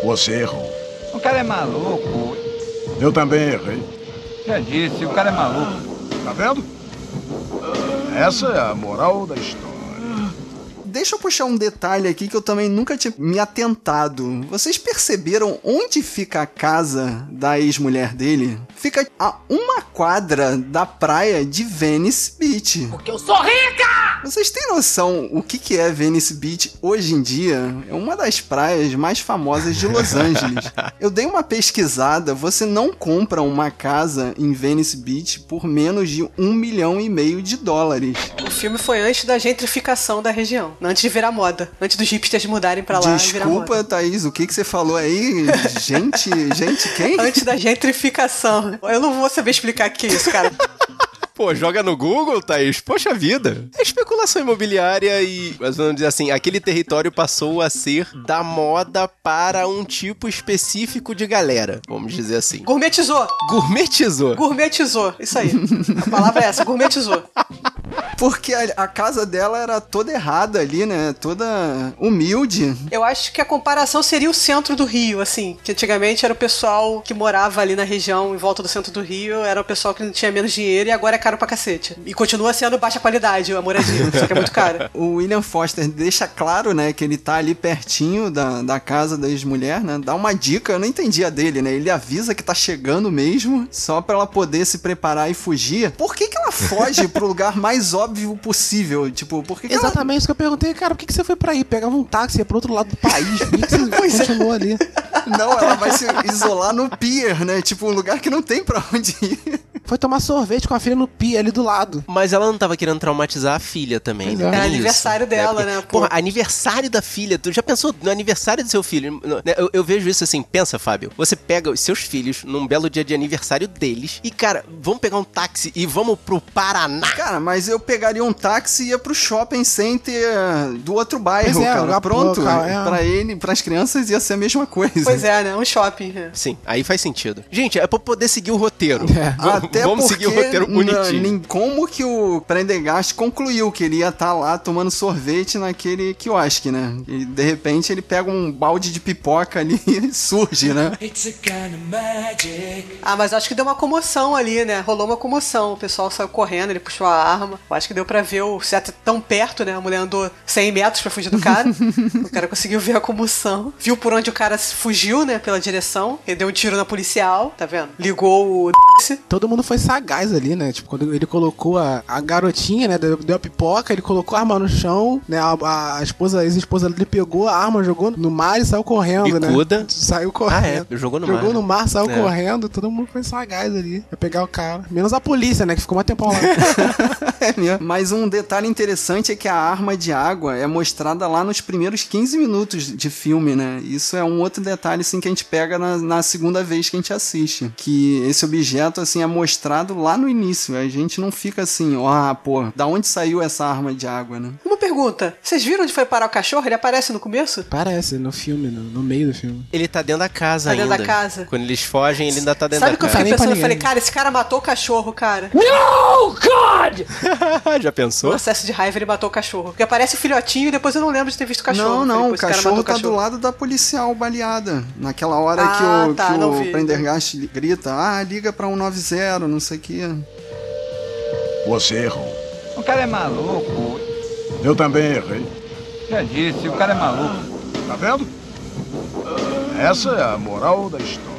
Speaker 7: Você errou.
Speaker 9: O cara é maluco.
Speaker 7: Eu também errei.
Speaker 9: Já disse, o cara é maluco.
Speaker 7: Tá vendo? Essa é a moral da história.
Speaker 2: Deixa eu puxar um detalhe aqui que eu também nunca tinha me atentado. Vocês perceberam onde fica a casa da ex-mulher dele? Fica a uma quadra da praia de Venice Beach.
Speaker 12: Porque eu sou rica!
Speaker 2: Vocês têm noção o que que é Venice Beach hoje em dia? É uma das praias mais famosas de Los Angeles. Eu dei uma pesquisada, você não compra uma casa em Venice Beach por menos de um milhão e meio de dólares.
Speaker 4: O filme foi antes da gentrificação da região. Antes de virar moda. Antes dos hipsters mudarem pra lá e virar moda.
Speaker 2: Desculpa, Thaís, o que que você falou aí? Gente, gente, quem?
Speaker 4: Antes da gentrificação. Eu não vou saber explicar o que é isso, cara.
Speaker 1: Pô, joga no Google, Thaís. Poxa vida. É especulação imobiliária e, mas vamos dizer assim, aquele território passou a ser da moda para um tipo específico de galera. Vamos dizer assim.
Speaker 4: Gourmetizou.
Speaker 1: Gourmetizou.
Speaker 4: Gourmetizou. Isso aí. A palavra é essa, gourmetizou.
Speaker 2: Porque a, a casa dela era toda errada ali, né? Toda humilde.
Speaker 4: Eu acho que a comparação seria o centro do Rio, assim. Que antigamente era o pessoal que morava ali na região, em volta do centro do Rio, era o pessoal que não tinha menos dinheiro e agora é caro pra cacete. E continua sendo baixa qualidade a moradia, só que é muito caro.
Speaker 2: O William Foster deixa claro, né, que ele tá ali pertinho da, da casa da ex-mulher, né? Dá uma dica, eu não entendi a dele, né? Ele avisa que tá chegando mesmo, só pra ela poder se preparar e fugir. Por que ela foge pro lugar mais óbvio possível? Tipo, por que, que ela...
Speaker 5: Exatamente isso que eu perguntei, cara, por que, que você foi pra aí? Pegava um táxi, ia pro outro lado do país, por que, que você
Speaker 4: Pois é.
Speaker 5: continuou ali?
Speaker 2: Não, ela vai se isolar no pier, né? Tipo, um lugar que não tem pra onde ir.
Speaker 5: Foi tomar sorvete com a filha no pi ali do lado.
Speaker 1: Mas ela não tava querendo traumatizar a filha também. Né?
Speaker 5: é.
Speaker 4: Era
Speaker 1: isso,
Speaker 4: aniversário dela,
Speaker 1: Porque,
Speaker 4: né, pô?
Speaker 1: Porra, aniversário da filha. Tu já pensou no aniversário do seu filho? Né, Eu, eu vejo isso assim, pensa, Fábio. Você pega os seus filhos num belo dia de aniversário deles e, cara, vamos pegar um táxi e vamos pro Paraná.
Speaker 2: Cara, mas eu pegaria um táxi e ia pro shopping center do outro bairro,
Speaker 5: Pois é,
Speaker 2: cara.
Speaker 5: lugar
Speaker 2: Pronto.
Speaker 5: local, é.
Speaker 2: Pra ele, pras crianças ia ser a mesma coisa.
Speaker 4: Pois é, né? Um shopping. é.
Speaker 1: Sim, aí faz sentido. Gente, é pra poder seguir o roteiro.
Speaker 5: É.
Speaker 2: Ah, Até
Speaker 1: Vamos
Speaker 2: porque
Speaker 1: seguir o roteiro bonitinho.
Speaker 2: na- nem como que o Prendergast concluiu que ele ia estar lá tomando sorvete naquele quiosque, né? E de repente ele pega um balde de pipoca ali e surge, né?
Speaker 4: Ah, mas acho que deu uma comoção ali, né? Rolou uma comoção. O pessoal saiu correndo, ele puxou a arma. Eu acho que deu pra ver o Seth tão perto, né? A mulher andou 100 metros pra fugir do cara. o cara conseguiu ver a comoção. Viu por onde o cara fugiu, né? Pela direção. Ele deu um tiro na policial, tá vendo? Ligou o.
Speaker 5: Todo mundo foi sagaz ali, né? Tipo, quando ele colocou a, a garotinha, né? Deu, deu a pipoca, ele colocou a arma no chão, né? A, a- a esposa, a ex-esposa dele pegou a arma, jogou no mar e saiu correndo,
Speaker 1: Bicuda.
Speaker 5: né? Saiu correndo.
Speaker 1: Ah, é, jogou no
Speaker 5: Jogou
Speaker 1: mar,
Speaker 5: no
Speaker 1: né?
Speaker 5: mar, saiu
Speaker 1: É.
Speaker 5: correndo, todo mundo foi sagaz ali. Pra pegar o cara. Menos a polícia, né? Que ficou mais tempão lá.
Speaker 2: É mesmo. Mas um detalhe interessante é que a arma de água é mostrada lá nos primeiros 15 minutos de filme, né? Isso é um outro detalhe, assim, que a gente pega na, na segunda vez que a gente assiste. Que esse objeto, assim, é mostrado lá no início. A gente não fica assim, ó, ah, pô, da onde saiu essa arma de água, né?
Speaker 4: Uma pergunta: vocês viram onde foi parar o cachorro? Ele aparece no começo?
Speaker 5: Parece, no filme, no, no meio do filme.
Speaker 1: Ele tá dentro da casa
Speaker 4: Tá dentro
Speaker 1: ainda.
Speaker 4: da casa.
Speaker 1: Quando eles fogem, ele ainda tá dentro
Speaker 4: Sabe o que
Speaker 1: da
Speaker 4: eu
Speaker 1: casa.
Speaker 4: fiquei pensando? Eu falei, cara, esse cara matou o cachorro, cara.
Speaker 1: No, God! Já pensou?
Speaker 4: No acesso de raiva, ele matou o cachorro. Porque aparece o filhotinho e depois eu não lembro de ter visto o cachorro.
Speaker 2: não, não, o cachorro tá do lado da policial baleada. Naquela hora
Speaker 4: Ah,
Speaker 2: que o,
Speaker 4: tá,
Speaker 2: que o
Speaker 4: vi.
Speaker 2: Prendergast grita, ah, liga pra 190, não sei o que.
Speaker 7: Você errou.
Speaker 9: O cara é maluco.
Speaker 7: Eu também errei.
Speaker 9: Já disse, o cara é maluco.
Speaker 7: Tá vendo? Essa é a moral da história.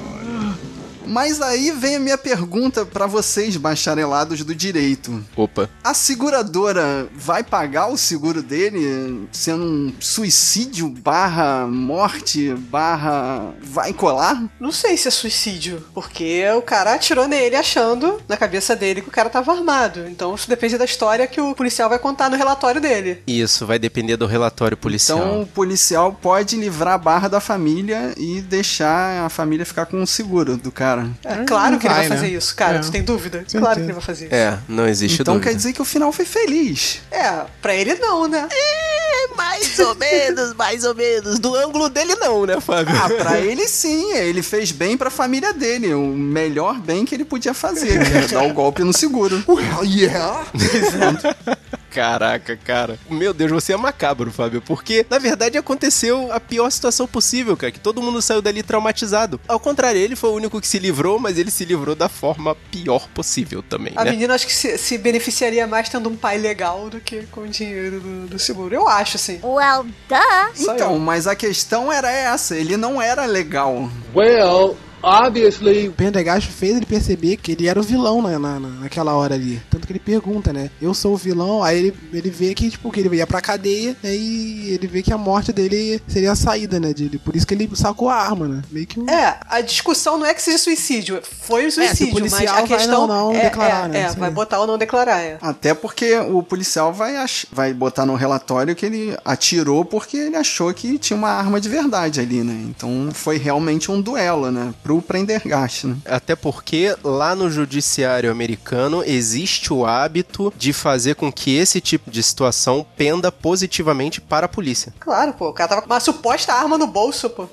Speaker 2: Mas aí vem a minha pergunta pra vocês, bacharelados do direito.
Speaker 1: Opa.
Speaker 2: A seguradora vai pagar o seguro dele sendo um suicídio barra morte barra vai colar?
Speaker 4: Não sei se é suicídio, porque o cara atirou nele achando na cabeça dele que o cara tava armado. Então isso depende da história que o policial vai contar no relatório dele.
Speaker 1: Isso, vai depender do relatório policial.
Speaker 2: Então o policial pode livrar a barra da família e deixar a família ficar com o seguro do cara.
Speaker 4: É claro que ele vai
Speaker 5: vai,
Speaker 4: fazer
Speaker 5: né?
Speaker 4: isso, cara.
Speaker 5: É.
Speaker 4: Tu tem dúvida?
Speaker 5: Certeza.
Speaker 4: Claro que ele vai fazer isso.
Speaker 1: É, não existe
Speaker 2: Então
Speaker 1: dúvida.
Speaker 2: quer dizer que o final foi feliz.
Speaker 4: É, pra ele não, né?
Speaker 1: É, mais ou menos, mais ou menos. Do ângulo dele não, né, Fábio?
Speaker 2: Ah, pra ele sim, ele fez bem pra família dele, o melhor bem que ele podia fazer, que é dar o golpe no seguro.
Speaker 7: Well, yeah.
Speaker 1: Caraca, cara. Meu Deus, você é macabro, Fábio. Porque, na verdade, aconteceu a pior situação possível, cara. Que todo mundo saiu dali traumatizado. Ao contrário, ele foi o único que se livrou, mas ele se livrou da forma pior possível também,
Speaker 4: A
Speaker 1: né?
Speaker 4: menina acho que se, se beneficiaria mais tendo um pai legal do que com o dinheiro do, do seguro. Eu acho, assim.
Speaker 6: Well, duh.
Speaker 2: Então, mas a questão era essa, ele não era legal.
Speaker 13: Well, obviously.
Speaker 5: O Pendergast fez ele perceber que ele era o vilão na, na, naquela hora ali. Tanto que ele pergunta, né? Eu sou o vilão, aí ele, ele vê que, tipo, que ele ia pra cadeia, né? E ele vê que a morte dele seria a saída, né? Dele. Por isso que ele sacou a arma, né? Meio que um.
Speaker 4: É, a discussão não é que seja suicídio. Foi o
Speaker 5: se o
Speaker 4: suicídio, mas
Speaker 5: policial
Speaker 4: a
Speaker 5: vai
Speaker 4: questão
Speaker 5: não- não
Speaker 4: é,
Speaker 5: declarar,
Speaker 4: é,
Speaker 5: né?
Speaker 4: é, vai botar ou não declarar, é.
Speaker 2: Até porque o policial vai, ach... vai botar no relatório que ele atirou porque ele achou que tinha uma arma de verdade ali, né? Então foi realmente um duelo, né? Pro Prendergast, né?
Speaker 1: Até porque lá no judiciário americano existe o hábito de fazer com que esse tipo de situação penda positivamente para a polícia.
Speaker 4: Claro, pô, o cara tava com uma suposta arma no bolso, pô.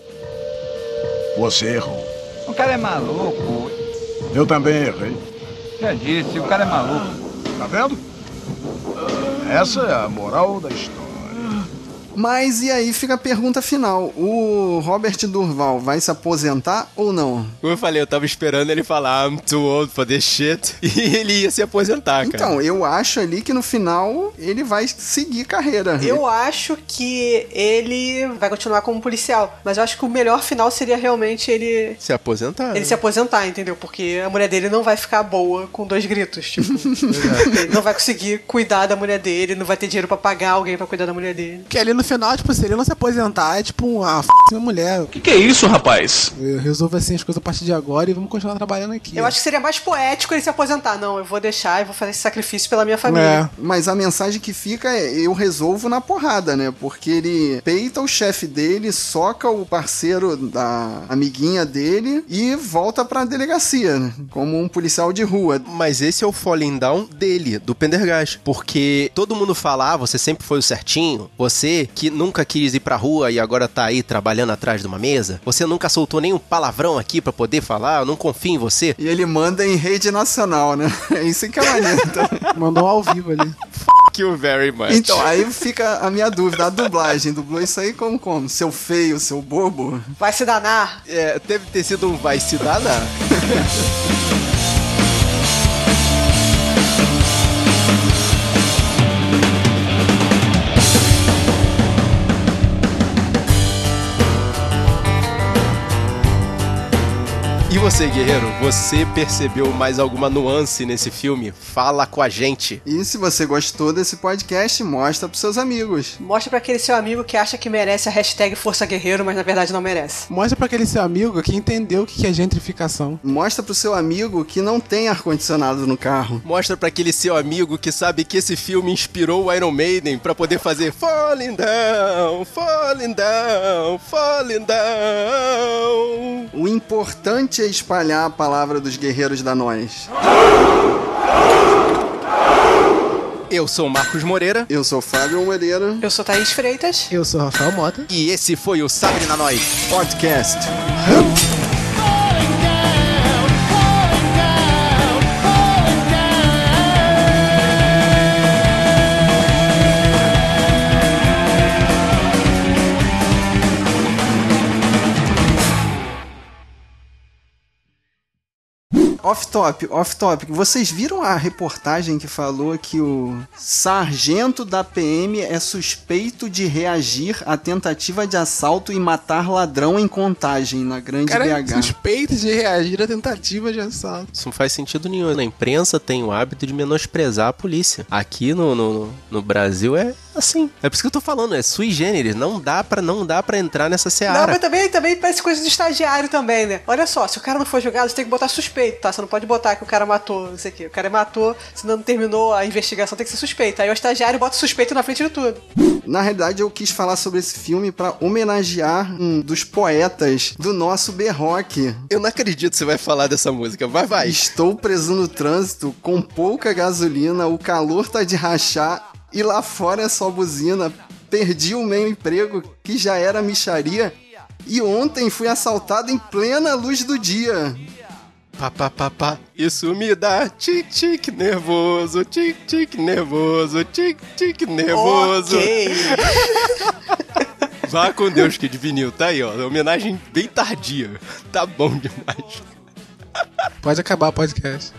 Speaker 7: Você errou.
Speaker 9: O cara é maluco.
Speaker 7: Eu também errei.
Speaker 9: Já disse, o cara é maluco.
Speaker 7: Tá vendo? Essa é a moral da história.
Speaker 2: Mas e aí fica a pergunta final: o Robert Durval vai se aposentar ou não?
Speaker 1: Como eu falei, eu tava esperando ele falar I'm too old for this shit e ele ia se aposentar, cara.
Speaker 2: Então, eu acho ali que no final ele vai seguir carreira.
Speaker 4: Eu acho que ele vai continuar como policial, mas eu acho que o melhor final seria realmente ele
Speaker 1: Se aposentar.
Speaker 4: ele
Speaker 1: né?
Speaker 4: se aposentar, entendeu? Porque a mulher dele não vai ficar boa com dois gritos, tipo, ele não vai conseguir cuidar da mulher dele, não vai ter dinheiro pra pagar alguém pra cuidar da mulher dele.
Speaker 5: Que ali no final, tipo, se ele não se aposentar, é tipo uma f minha mulher.
Speaker 13: Que que é isso, rapaz?
Speaker 5: Eu resolvo assim as coisas a partir de agora e vamos continuar trabalhando aqui.
Speaker 4: Eu acho que seria mais poético ele se aposentar. Não, eu vou deixar e vou fazer esse sacrifício pela minha família.
Speaker 2: Mas a mensagem que fica é: eu resolvo na porrada, né? Porque ele peita o chefe dele, soca o parceiro da amiguinha dele e volta pra delegacia, né? Como um policial de rua.
Speaker 1: Mas esse é o falling down dele, do Pendergast. Porque todo mundo fala, ah, você sempre foi o certinho, você que nunca quis ir pra rua e agora tá aí trabalhando atrás de uma mesa? Você nunca soltou nenhum palavrão aqui pra poder falar? Eu não confio em você?
Speaker 2: E ele manda em rede nacional, né? É isso que é maneiro. Então.
Speaker 5: Mandou ao vivo ali.
Speaker 1: Fuck you very much.
Speaker 2: Então, aí fica a minha dúvida. A dublagem dublou isso aí como como? Seu feio, seu bobo?
Speaker 4: Vai se danar.
Speaker 1: É, deve ter sido um vai se danar. E você, guerreiro, você percebeu mais alguma nuance nesse filme? Fala com a gente.
Speaker 2: E se você gostou desse podcast, mostra pros seus amigos.
Speaker 4: Mostra pra aquele seu amigo que acha que merece a hashtag Força Guerreiro, mas na verdade não merece.
Speaker 5: Mostra pra aquele seu amigo que entendeu o que é gentrificação.
Speaker 2: Mostra pro seu amigo que não tem ar-condicionado no carro.
Speaker 1: Mostra pra aquele seu amigo que sabe que esse filme inspirou o Iron Maiden pra poder fazer Falling Down, Falling Down, Falling Down.
Speaker 2: O importante é espalhar a palavra dos guerreiros da nós.
Speaker 1: Eu sou Marcos Moreira.
Speaker 2: Eu sou Fábio Moreira.
Speaker 4: Eu sou Thaís Freitas.
Speaker 5: Eu sou Rafael Mota.
Speaker 1: E esse foi o Sabre na Nós
Speaker 2: Podcast. Off top, off topic. Vocês viram a reportagem que falou que o sargento da PM é suspeito de reagir à tentativa de assalto e matar ladrão em contagem na Grande
Speaker 5: Cara,
Speaker 2: BH?
Speaker 5: suspeito de reagir à tentativa de assalto.
Speaker 1: Isso não faz sentido nenhum. A imprensa tem o hábito de menosprezar a polícia. Aqui no, no, no Brasil é assim. É por isso que eu tô falando, é sui generis. Não dá pra, não dá pra entrar nessa
Speaker 4: Não,
Speaker 1: seara.
Speaker 4: mas também, também parece coisa de estagiário também, né? Olha só, se o cara não for julgado, você tem que botar suspeito, tá? Você não pode botar que o cara matou, não sei o quê. O cara matou, senão não terminou a investigação, tem que ser suspeito. Aí o estagiário bota suspeito na frente de tudo.
Speaker 2: Na realidade, eu quis falar sobre esse filme pra homenagear um dos poetas do nosso B-Rock.
Speaker 1: Eu não acredito que você vai falar dessa música. Vai, vai.
Speaker 2: Estou preso no trânsito, com pouca gasolina, o calor tá de rachar e lá fora é só buzina. Perdi o meu emprego, que já era micharia, e ontem fui assaltado em plena luz do dia.
Speaker 1: Pá, pá, pá, pá. Isso me dá tic-tic nervoso, tic-tic nervoso, tic-tic nervoso.
Speaker 4: Ok.
Speaker 1: Vá com Deus, Kid Vinil. Tá aí, ó. Homenagem bem tardia. Tá bom demais.
Speaker 5: Pode acabar o podcast.